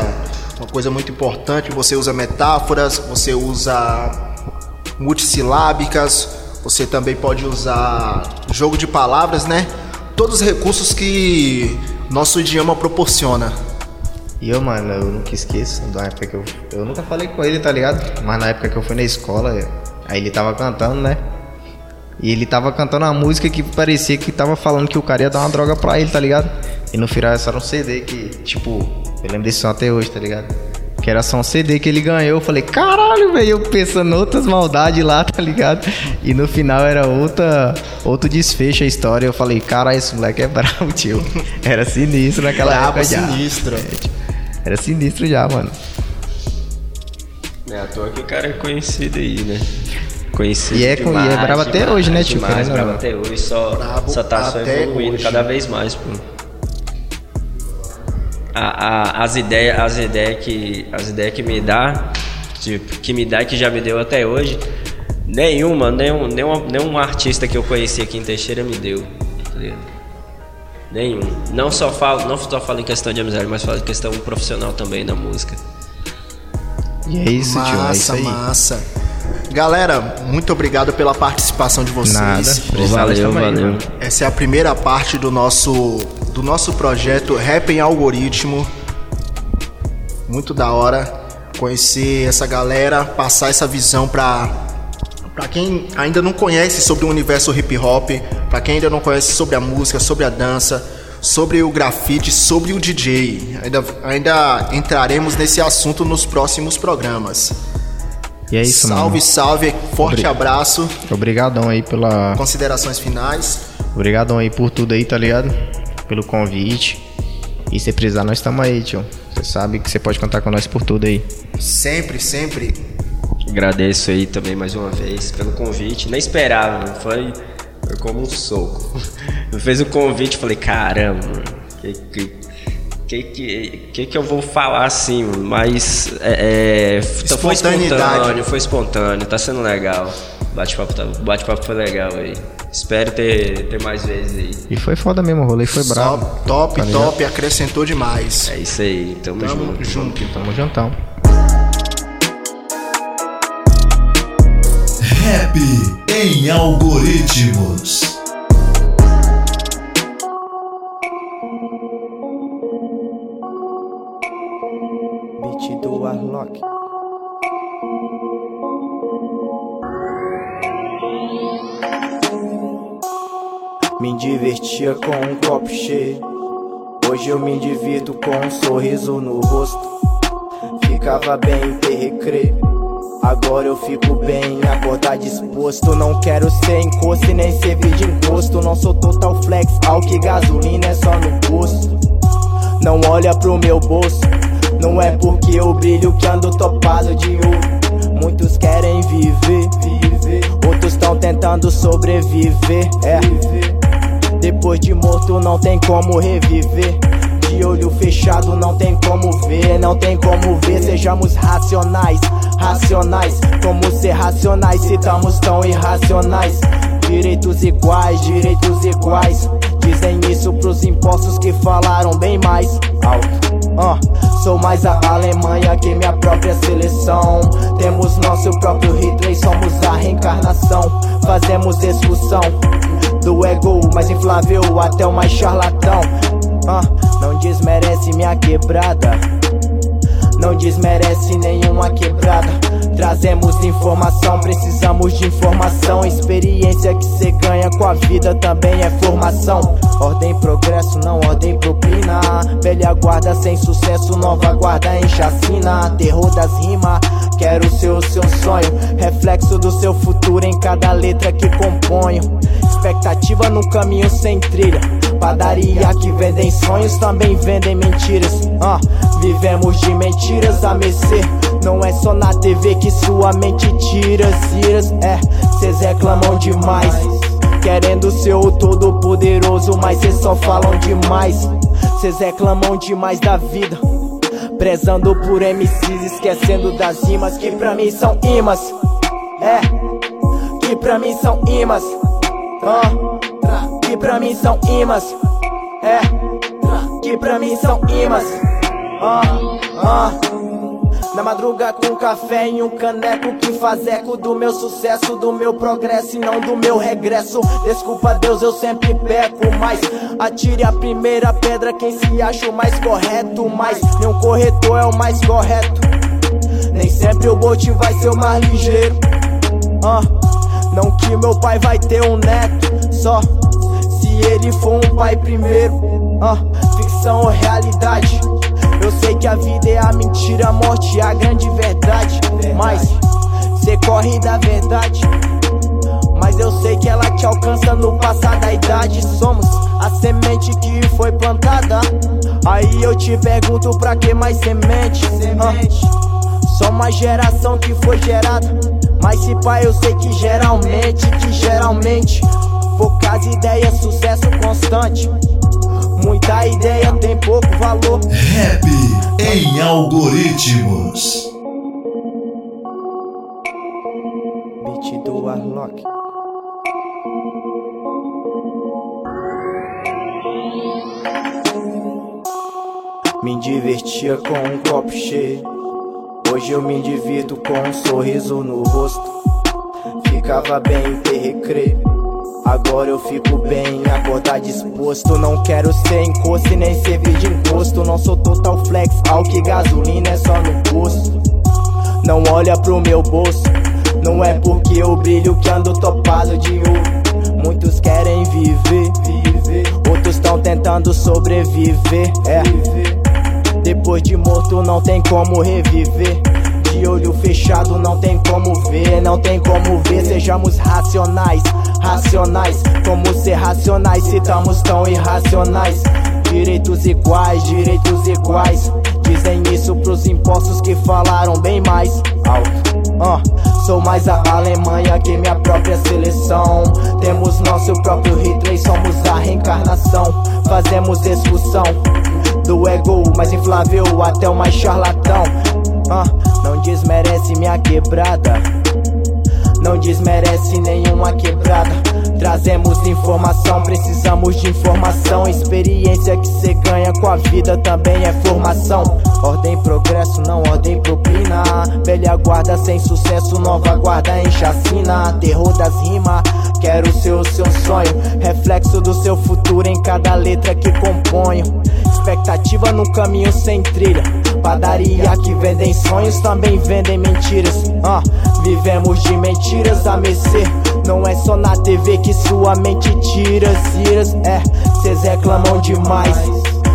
uma coisa muito importante, você usa metáforas, você usa multissilábicas, você também pode usar jogo de palavras, né? Todos os recursos que nosso idioma proporciona. E eu, mano, eu nunca esqueço da época que eu. Eu nunca falei com ele, tá ligado? Mas na época que eu fui na escola, aí ele tava cantando, né? E ele tava cantando uma música que parecia que tava falando que o cara ia dar uma droga pra ele, tá ligado? E no final era só um CD que, tipo, eu lembro desse som até hoje, tá ligado? Que era só um CD que ele ganhou. Eu falei, caralho, velho, eu pensando outras maldades lá, tá ligado? E no final era outra, outro desfecho a história. Eu falei, cara, esse moleque é bravo, tio. Era sinistro naquela Brabo, época já. sinistro. É, tio. Era sinistro já, mano. É à toa que o cara é conhecido aí, né? Conhecido E é com- e é brabo até hoje, né, tio? Demais, não. até hoje, só, só tá só evoluindo hoje. cada vez mais, pô. A- a- as ideias as ideias que as ideias que me dá tipo, que me dá e que já me deu até hoje nenhuma nenhum, nenhum, nenhum artista que eu conheci aqui em Teixeira me deu tá ligado? nenhum não só falo não só falo em questão de amizade mas falo em questão profissional também da música E é isso, tio. É isso Massa, aí. massa. Galera, muito obrigado pela participação de vocês. Nada. Precisamos valeu valeu. Essa é a primeira parte do nosso do nosso projeto Rap em Algoritmo. Muito da hora conhecer essa galera, passar essa visão pra para quem ainda não conhece sobre o universo hip hop, pra quem ainda não conhece sobre a música, sobre a dança, sobre o grafite, sobre o DJ. Ainda ainda entraremos nesse assunto nos próximos programas. E é isso, salve, mano. salve, forte Obri- abraço. Obrigadão aí pela. Considerações finais. Obrigadão aí por tudo aí, tá ligado? Pelo convite. E se precisar, nós estamos aí, tio. Você sabe que você pode contar com nós por tudo aí. Sempre, sempre. Agradeço aí também mais uma vez pelo convite. Nem esperava, mano. foi, foi como um soco. Me fez o convite, falei, caramba, mano, que que, que, que, que que eu vou falar assim, mano? mas é, é, foi Espontaneidade. espontâneo, foi espontâneo, tá sendo legal. Bate-papo tá, bate-papo foi legal aí. Espero ter, ter mais vezes aí. E foi foda mesmo, o rolê foi brabo. Só top, Tá ligado? top, acrescentou demais. É isso aí, tamo, Tamo junto. junto. Tamo juntão. Rap em algoritmos. Me divertia com um copo cheio. Hoje eu me divirto com um sorriso no rosto. Ficava bem em ter recreio. Agora eu fico bem em acordar disposto. Não quero ser encosto e nem servir de encosto. Não sou total flex, álcool e gasolina é só no posto. Não olha pro meu bolso. Não é porque eu brilho que ando topado de ouro. Muitos querem viver. Outros estão tentando sobreviver. É. Depois de morto não tem como reviver. De olho fechado não tem como ver, não tem como ver. Sejamos racionais, racionais. Como ser racionais se estamos tão irracionais? Direitos iguais, direitos iguais. Dizem isso pros impostos que falaram bem mais alto. Uh, sou mais a Alemanha que minha própria seleção. Temos nosso próprio Hitler, somos a reencarnação. Fazemos expulsão do ego mais inflável até o mais charlatão. Uh, não desmerece minha quebrada. Não desmerece nenhuma quebrada. Trazemos informação, precisamos de informação. Experiência que cê ganha com a vida também é formação. Ordem, progresso, não ordem, propina. Velha guarda sem sucesso, nova guarda em chacina. Terror das rimas, quero ser o seu sonho. Reflexo do seu futuro em cada letra que componho. Expectativa no caminho sem trilha. Padaria que vendem sonhos também vendem mentiras. Uh, vivemos de mentiras a mercê. Não é só na TV que sua mente tira ciras. É, cês reclamam demais. Querendo ser o todo poderoso, mas cês só falam demais. Cês reclamam demais da vida. Prezando por MCs, esquecendo das rimas que pra mim são imãs. É, que pra mim são imãs. Uh, que pra mim são imãs. É, que pra mim são imãs. Uh, uh. Na madruga com café em um caneco que faz eco do meu sucesso, do meu progresso e não do meu regresso. Desculpa Deus, eu sempre peco, mas atire a primeira pedra quem se acha o mais correto. Mas nenhum corretor é o mais correto. Nem sempre o bote vai ser o mais ligeiro. Uh. Não que meu pai vai ter um neto, só se ele for um pai primeiro. Uh, ficção ou realidade? Eu sei que a vida é a mentira, a morte é a grande verdade. Mas cê corre da verdade. Mas eu sei que ela te alcança no passar da idade. Somos a semente que foi plantada. Aí eu te pergunto pra que mais semente? Uh, só uma geração que foi gerada. Mas se pai eu sei que geralmente, que geralmente Poucas ideias, sucesso constante Muita ideia tem pouco valor Rap em algoritmos. Beat do Warlock Me divertia com um copo cheio Hoje eu me divirto com um sorriso no rosto. Ficava bem ter recreio. Agora eu fico bem, acordar disposto. Não quero ser encosto e nem servir de encosto. Não sou total flex, álcool e gasolina é só no posto. Não olha pro meu bolso, não é porque eu brilho que ando topado de ouro. Muitos querem viver, viver. outros estão tentando sobreviver. É. Depois de morto não tem como reviver. De olho fechado não tem como ver, não tem como ver. Sejamos racionais, racionais. Como ser racionais se estamos tão irracionais? Direitos iguais, direitos iguais. Dizem isso pros impostos que falaram bem mais alto. Uh, sou mais a Alemanha que minha própria seleção. Temos nosso próprio Hitler, somos a reencarnação. Fazemos expulsão do ego mais inflável até o mais charlatão. Uh, não desmerece minha quebrada. Não desmerece nenhuma quebrada. Trazemos informação, precisamos de informação. Experiência que cê ganha com a vida também é formação. Ordem, progresso, não ordem, propina. Velha guarda sem sucesso, nova guarda em chacina. Terror das rimas, quero ser o seu sonho. Reflexo do seu futuro em cada letra que componho. Expectativa no caminho sem trilha. Padaria que vendem sonhos também vendem mentiras. Uh, vivemos de mentiras a mercê. Não é só na TV que sua mente tira ciras. É, cês reclamam demais.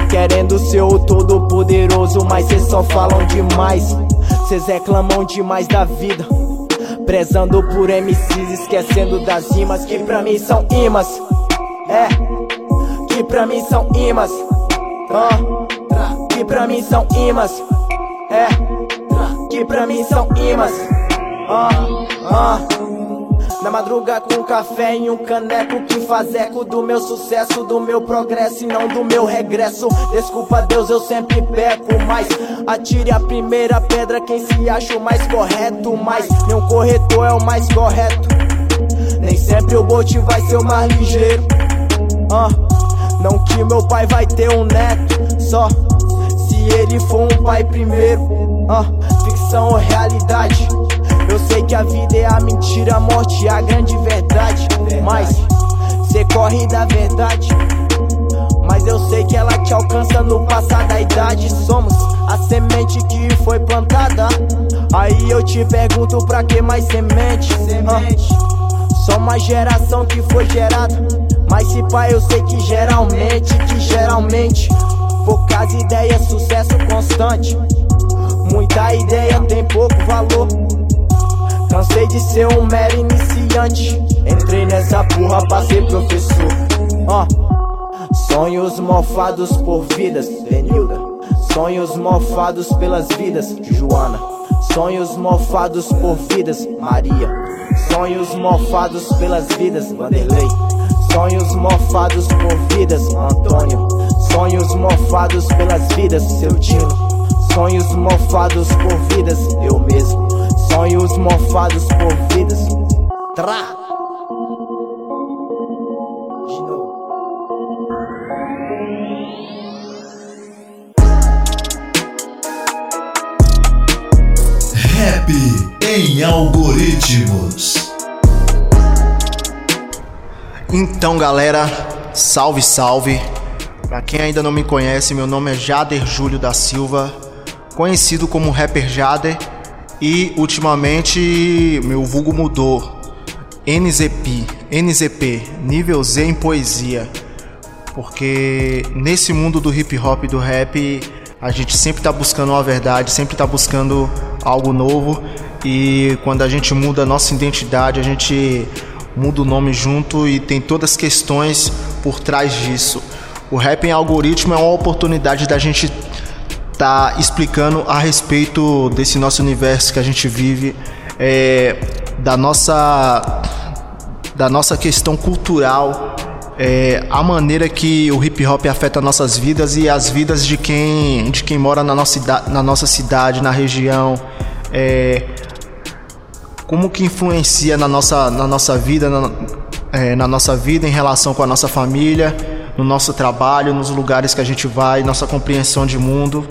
Querendo ser o todo poderoso, mas cês só falam demais. Cês reclamam demais da vida. Prezando por MCs, esquecendo das rimas que pra mim são imãs. É, que pra mim são imãs. Que pra mim são imãs. É, que pra mim são imãs. Na madruga com café em um caneco que faz eco do meu sucesso, do meu progresso e não do meu regresso. Desculpa Deus, eu sempre peco, mas atire a primeira pedra quem se acha o mais correto. Mas nenhum corretor é o mais correto. Nem sempre o bote vai ser o mais ligeiro. Não que meu pai vai ter um neto, só se ele for um pai primeiro. Uh, ficção ou realidade? Eu sei que a vida é a mentira, a morte é a grande verdade. Mas cê corre da verdade. Mas eu sei que ela te alcança no passar da idade. Somos a semente que foi plantada. Aí eu te pergunto pra que mais semente? Semente. só uma geração que foi gerada. Mas se pai, eu sei que geralmente, que geralmente, poucas ideias, sucesso constante. Muita ideia tem pouco valor. Cansei de ser um mero iniciante. Entrei nessa porra pra ser professor. Uh. Sonhos mofados por vidas, Benilda. Sonhos mofados pelas vidas, Joana. Sonhos mofados por vidas, Maria. Sonhos mofados pelas vidas, Vanderlei. Sonhos mofados por vidas, Antônio. Sonhos mofados pelas vidas, seu Dino. Sonhos mofados por vidas, eu mesmo. Sonhos mofados por vidas. Tra. De novo. Rap em algoritmos. Então, galera, salve, salve. Pra quem ainda não me conhece, meu nome é Jader Júlio da Silva, conhecido como Rapper Jader, e ultimamente meu vulgo mudou. NZP, NZP, nível Z em poesia. Porque nesse mundo do hip hop e do rap, a gente sempre tá buscando uma verdade, sempre tá buscando algo novo. E quando a gente muda a nossa identidade, a gente muda o nome junto e tem todas as questões por trás disso. O rap em algoritmo é uma oportunidade da gente tá explicando a respeito desse nosso universo que a gente vive, é, da nossa da nossa questão cultural, é, a maneira que o hip hop afeta nossas vidas e as vidas de quem de quem mora na nossa, na nossa cidade, na região, é, como que influencia na nossa, na nossa vida, na, é, na nossa vida em relação com a nossa família, no nosso trabalho, nos lugares que a gente vai, nossa compreensão de mundo.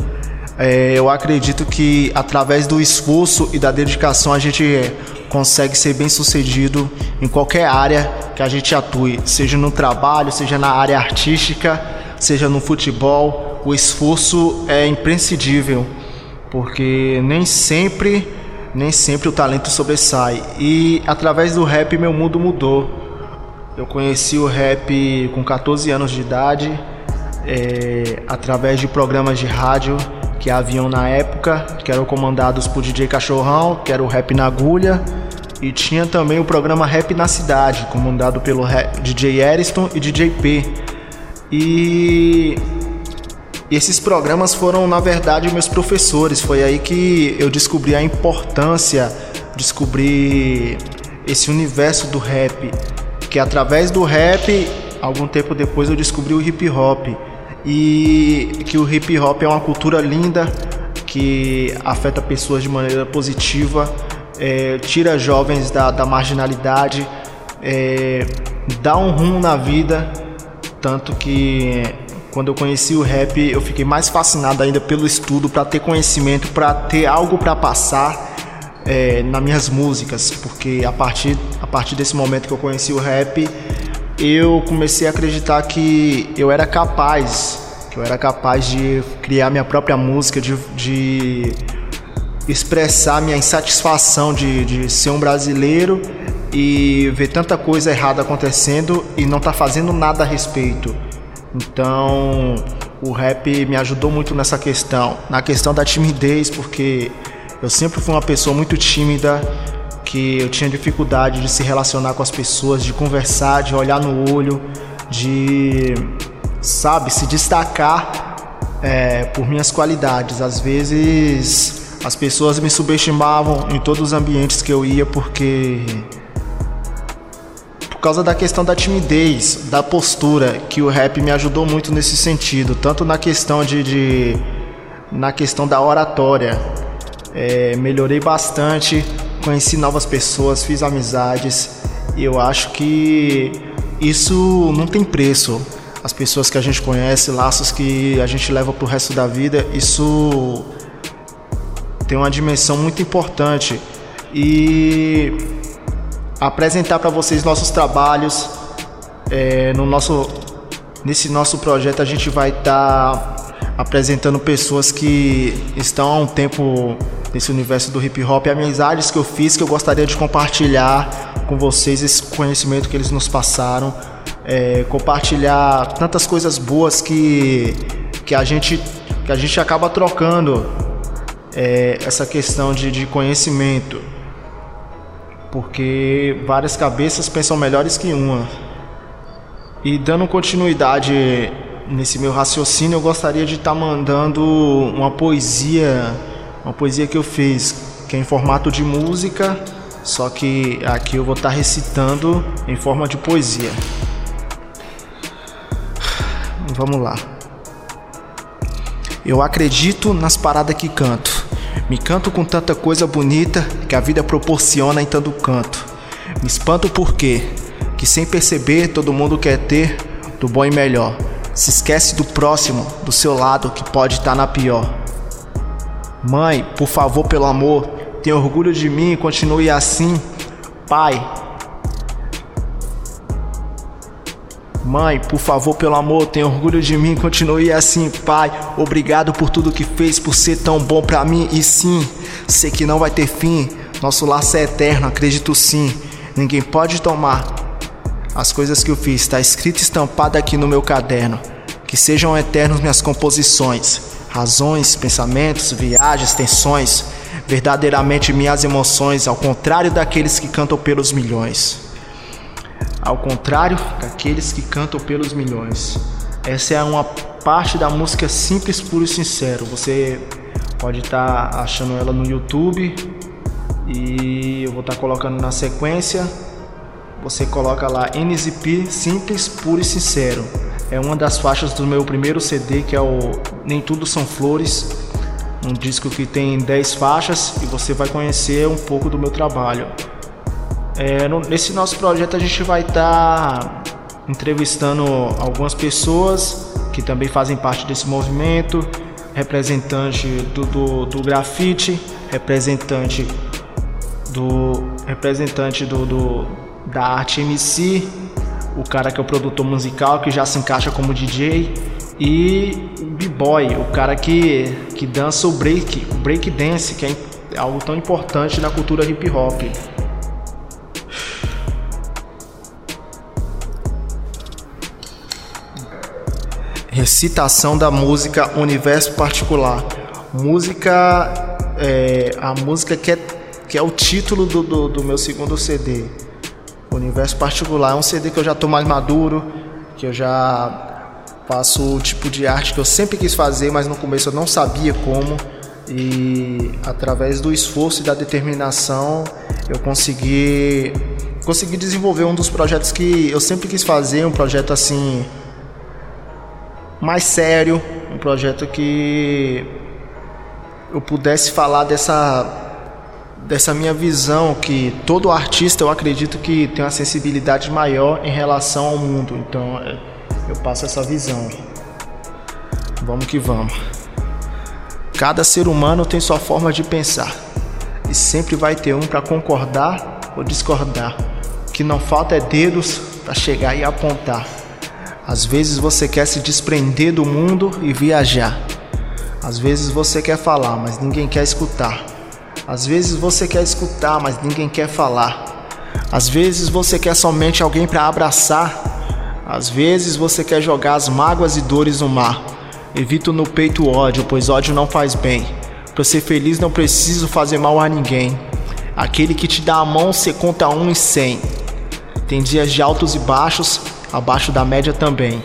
É, eu acredito que através do esforço e da dedicação a gente consegue ser bem sucedido em qualquer área que a gente atue, seja no trabalho, seja na área artística, seja no futebol. O esforço é imprescindível, porque nem sempre, nem sempre o talento sobressai. E através do rap meu mundo mudou. Eu conheci o rap com 14 anos de idade, é, através de programas de rádio que haviam na época, que eram comandados por DJ Cachorrão, que era o Rap na Agulha, e tinha também o programa Rap na Cidade, comandado pelo DJ Ariston e DJ P. E esses programas foram, na verdade, meus professores. Foi aí que eu descobri a importância, descobri esse universo do rap, que através do rap, algum tempo depois eu descobri o hip hop. E que o hip hop é uma cultura linda que afeta pessoas de maneira positiva, é, tira jovens da, da marginalidade, é, dá um rumo na vida, tanto que quando eu conheci o rap eu fiquei mais fascinado ainda pelo estudo para ter conhecimento, para ter algo para passar é, nas minhas músicas, porque a partir, a partir desse momento que eu conheci o rap eu comecei a acreditar que eu era capaz, que eu era capaz de criar minha própria música, de, de expressar minha insatisfação de, de ser um brasileiro e ver tanta coisa errada acontecendo e não tá fazendo nada a respeito. Então, o rap me ajudou muito nessa questão, na questão da timidez, porque eu sempre fui uma pessoa muito tímida, que eu tinha dificuldade de se relacionar com as pessoas, de conversar, de olhar no olho, de, sabe, se destacar é, por minhas qualidades. Às vezes as pessoas me subestimavam em todos os ambientes que eu ia porque causa da questão da timidez, da postura, que o rap me ajudou muito nesse sentido, tanto na questão de, de na questão da oratória. É, melhorei bastante, conheci novas pessoas, fiz amizades e eu acho que isso não tem preço. As pessoas que a gente conhece, laços que a gente leva pro resto da vida, isso tem uma dimensão muito importante. E apresentar para vocês nossos trabalhos. É, no nosso, nesse nosso projeto a gente vai estar tá apresentando pessoas que estão há um tempo nesse universo do hip hop, amizades que eu fiz que eu gostaria de compartilhar com vocês esse conhecimento que eles nos passaram, é, compartilhar tantas coisas boas que, que a gente que a gente acaba trocando é, essa questão de, de conhecimento porque várias cabeças pensam melhores que uma. E dando continuidade nesse meu raciocínio, eu gostaria de estar tá mandando uma poesia, uma poesia que eu fiz, que é em formato de música, só que aqui eu vou estar tá recitando em forma de poesia. Vamos lá. Eu acredito nas paradas que canto. Me canto com tanta coisa bonita que a vida proporciona em tanto canto. Me espanto porque, que sem perceber todo mundo quer ter do bom e melhor. Se esquece do próximo, do seu lado que pode estar tá na pior. Mãe, por favor, pelo amor, tenha orgulho de mim e continue assim. Pai, Mãe, por favor, pelo amor, tenha orgulho de mim, continue assim, pai. Obrigado por tudo que fez, por ser tão bom para mim. E sim, sei que não vai ter fim. Nosso laço é eterno, acredito sim. Ninguém pode tomar as coisas que eu fiz. Está escrito estampado aqui no meu caderno. Que sejam eternos minhas composições, razões, pensamentos, viagens, tensões. Verdadeiramente minhas emoções, ao contrário daqueles que cantam pelos milhões ao contrário daqueles que cantam pelos milhões. Essa é uma parte da música simples, puro e sincero. Você pode estar tá achando ela no YouTube e eu vou estar tá colocando na sequência. Você coloca lá NZP Simples, Puro e Sincero. É uma das faixas do meu primeiro CD, que é o Nem Tudo São Flores, um disco que tem 10 faixas e você vai conhecer um pouco do meu trabalho. É, no, nesse nosso projeto a gente vai estar tá entrevistando algumas pessoas que também fazem parte desse movimento, representante do, do, do grafite, representante do representante do, do, da arte MC, o cara que é o produtor musical que já se encaixa como DJ e o b-boy, o cara que, que dança o break, o break dance, que é algo tão importante na cultura hip hop. Recitação da música Universo Particular. Música. É, a música que é, que é o título do, do, do meu segundo CD. Universo Particular. É um CD que eu já tô mais maduro, que eu já faço o tipo de arte que eu sempre quis fazer, mas no começo eu não sabia como. E através do esforço e da determinação eu consegui consegui desenvolver um dos projetos que eu sempre quis fazer, um projeto assim mais sério, um projeto que eu pudesse falar dessa dessa minha visão que todo artista eu acredito que tem uma sensibilidade maior em relação ao mundo. Então é, eu passo essa visão. Vamos que vamos. Cada ser humano tem sua forma de pensar e sempre vai ter um para concordar ou discordar. O que não falta é dedos para chegar e apontar. Às vezes você quer se desprender do mundo e viajar. Às vezes você quer falar, mas ninguém quer escutar. Às vezes você quer escutar, mas ninguém quer falar. Às vezes você quer somente alguém para abraçar. Às vezes você quer jogar as mágoas e dores no mar. Evito no peito ódio, pois ódio não faz bem. Para ser feliz não preciso fazer mal a ninguém. Aquele que te dá a mão, você conta um em cem. Tem dias de altos e baixos, abaixo da média também.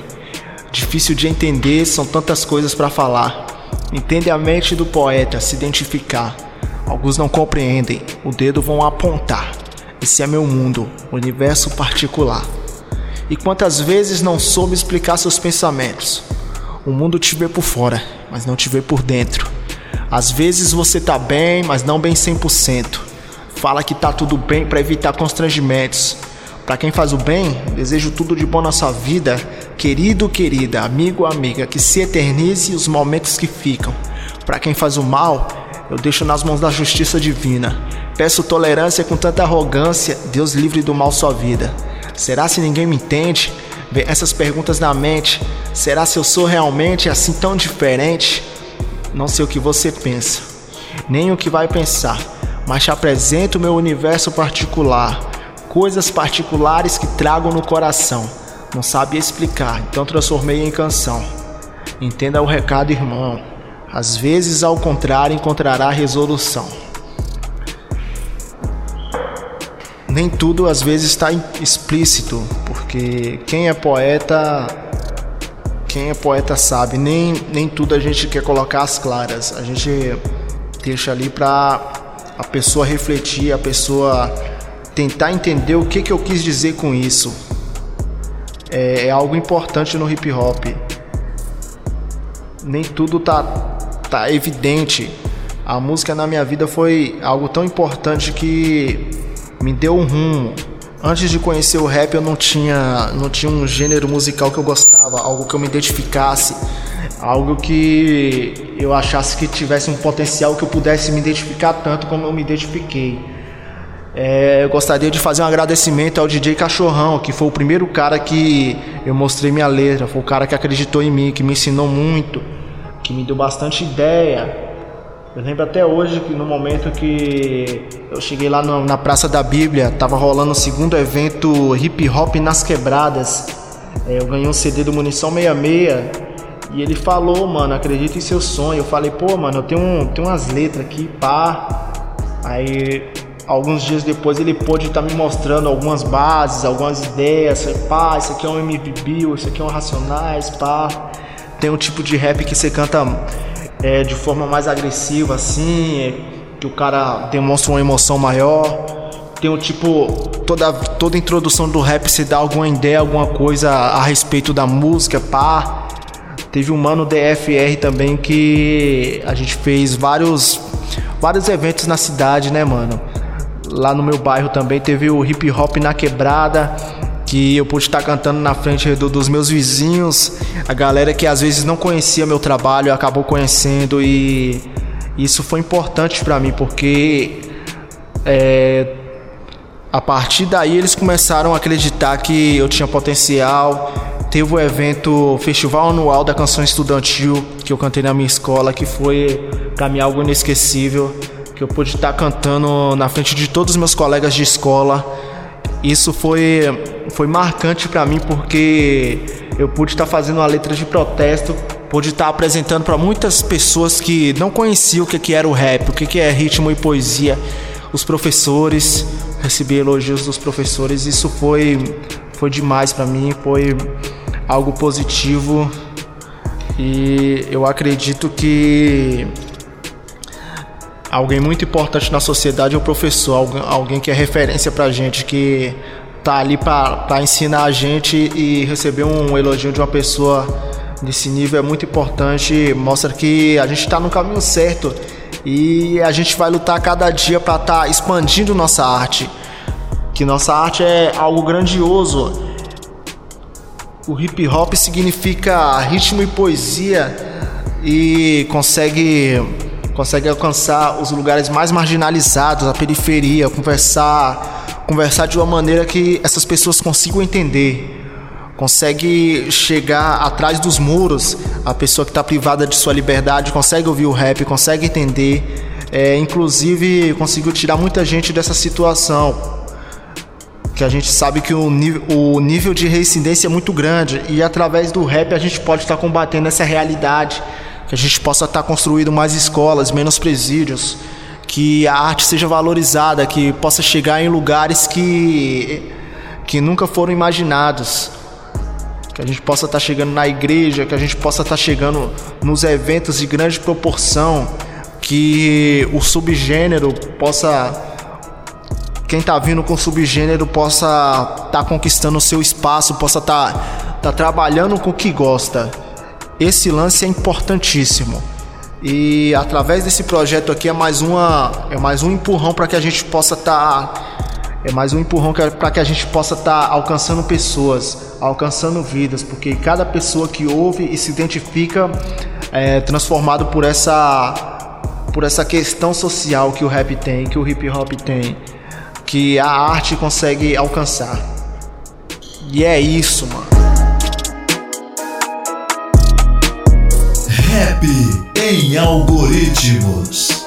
Difícil de entender, são tantas coisas para falar. Entende a mente do poeta, se identificar. Alguns não compreendem, o dedo vão apontar. Esse é meu mundo, universo particular. E quantas vezes não soube explicar seus pensamentos? O mundo te vê por fora, mas não te vê por dentro. Às vezes você tá bem, mas não bem 100%. Fala que tá tudo bem para evitar constrangimentos. Para quem faz o bem, desejo tudo de bom na sua vida, querido, querida, amigo, amiga, que se eternize os momentos que ficam. Para quem faz o mal, eu deixo nas mãos da justiça divina. Peço tolerância com tanta arrogância, Deus livre do mal sua vida. Será se ninguém me entende? Vem essas perguntas na mente. Será se eu sou realmente assim tão diferente? Não sei o que você pensa, nem o que vai pensar, mas te apresento meu universo particular, coisas particulares que trago no coração. Não sabia explicar, então transformei em canção. Entenda o recado, irmão. Às vezes, ao contrário, encontrará resolução. Nem tudo às vezes está explícito, porque quem é poeta, quem é poeta sabe, nem, nem tudo a gente quer colocar as claras. A gente deixa ali para a pessoa refletir, a pessoa tentar entender o que, que eu quis dizer com isso. É, é algo importante no hip hop. Nem tudo tá, tá evidente. A música na minha vida foi algo tão importante que me deu um rumo. Antes de conhecer o rap, eu não tinha, não tinha um gênero musical que eu gostava, algo que eu me identificasse, algo que eu achasse que tivesse um potencial que eu pudesse me identificar tanto como eu me identifiquei. É, eu gostaria de fazer um agradecimento ao DJ Cachorrão, que foi o primeiro cara que eu mostrei minha letra, foi o cara que acreditou em mim, que me ensinou muito, que me deu bastante ideia. Eu lembro até hoje que no momento que eu cheguei lá no, na Praça da Bíblia, tava rolando o segundo evento hip hop nas quebradas. É, eu ganhei um CD do Munição 66 e ele falou, mano, acredita em seu sonho. Eu falei, pô, mano, eu tenho, tenho umas letras aqui, pá. Aí alguns dias depois ele pôde estar tá me mostrando algumas bases, algumas ideias. Pá, isso aqui é um MVB, isso aqui é um Racionais, pá. Tem um tipo de rap que você canta é, de forma mais agressiva, assim, é, que o cara demonstra uma emoção maior. Tem o tipo, toda, toda introdução do rap se dá alguma ideia, alguma coisa a respeito da música, pá. Teve um mano DFR também que a gente fez vários, vários eventos na cidade, né, mano? Lá no meu bairro também teve o hip hop na quebrada que eu pude estar cantando na frente do, dos meus vizinhos, a galera que às vezes não conhecia meu trabalho acabou conhecendo e isso foi importante para mim porque é, a partir daí eles começaram a acreditar que eu tinha potencial. Teve o evento Festival Anual da Canção Estudantil que eu cantei na minha escola, que foi para mim algo inesquecível, que eu pude estar cantando na frente de todos os meus colegas de escola isso foi, foi marcante para mim porque eu pude estar fazendo uma letra de protesto, pude estar apresentando para muitas pessoas que não conheciam o que, era o rap, o que, é ritmo e poesia. Os professores, recebi elogios dos professores, isso foi, foi demais para mim, foi algo positivo e eu acredito que alguém muito importante na sociedade é o professor, alguém que é referência pra gente, que tá ali para ensinar a gente e receber um elogio de uma pessoa desse nível é muito importante, mostra que a gente está no caminho certo e a gente vai lutar cada dia para estar tá expandindo nossa arte. Que nossa arte é algo grandioso. O hip hop significa ritmo e poesia e consegue consegue alcançar os lugares mais marginalizados, a periferia, conversar, conversar de uma maneira que essas pessoas consigam entender. Consegue chegar atrás dos muros, a pessoa que está privada de sua liberdade consegue ouvir o rap, consegue entender. É, inclusive, conseguiu tirar muita gente dessa situação que a gente sabe que o nível, o nível de reincidência é muito grande e através do rap a gente pode estar tá combatendo essa realidade que a gente possa estar construindo mais escolas, menos presídios, que a arte seja valorizada, que possa chegar em lugares que, que nunca foram imaginados. Que a gente possa estar chegando na igreja, que a gente possa estar chegando nos eventos de grande proporção, que o subgênero possa quem tá vindo com subgênero possa tá conquistando o seu espaço, possa tá, tá trabalhando com o que gosta. Esse lance é importantíssimo. E através desse projeto aqui é mais uma é mais um empurrão para que a gente possa estar tá, é mais um empurrão para que a gente possa estar tá alcançando pessoas, alcançando vidas, porque cada pessoa que ouve e se identifica é transformado por essa por essa questão social que o rap tem, que o hip hop tem, que a arte consegue alcançar. E é isso, mano. Em algoritmos.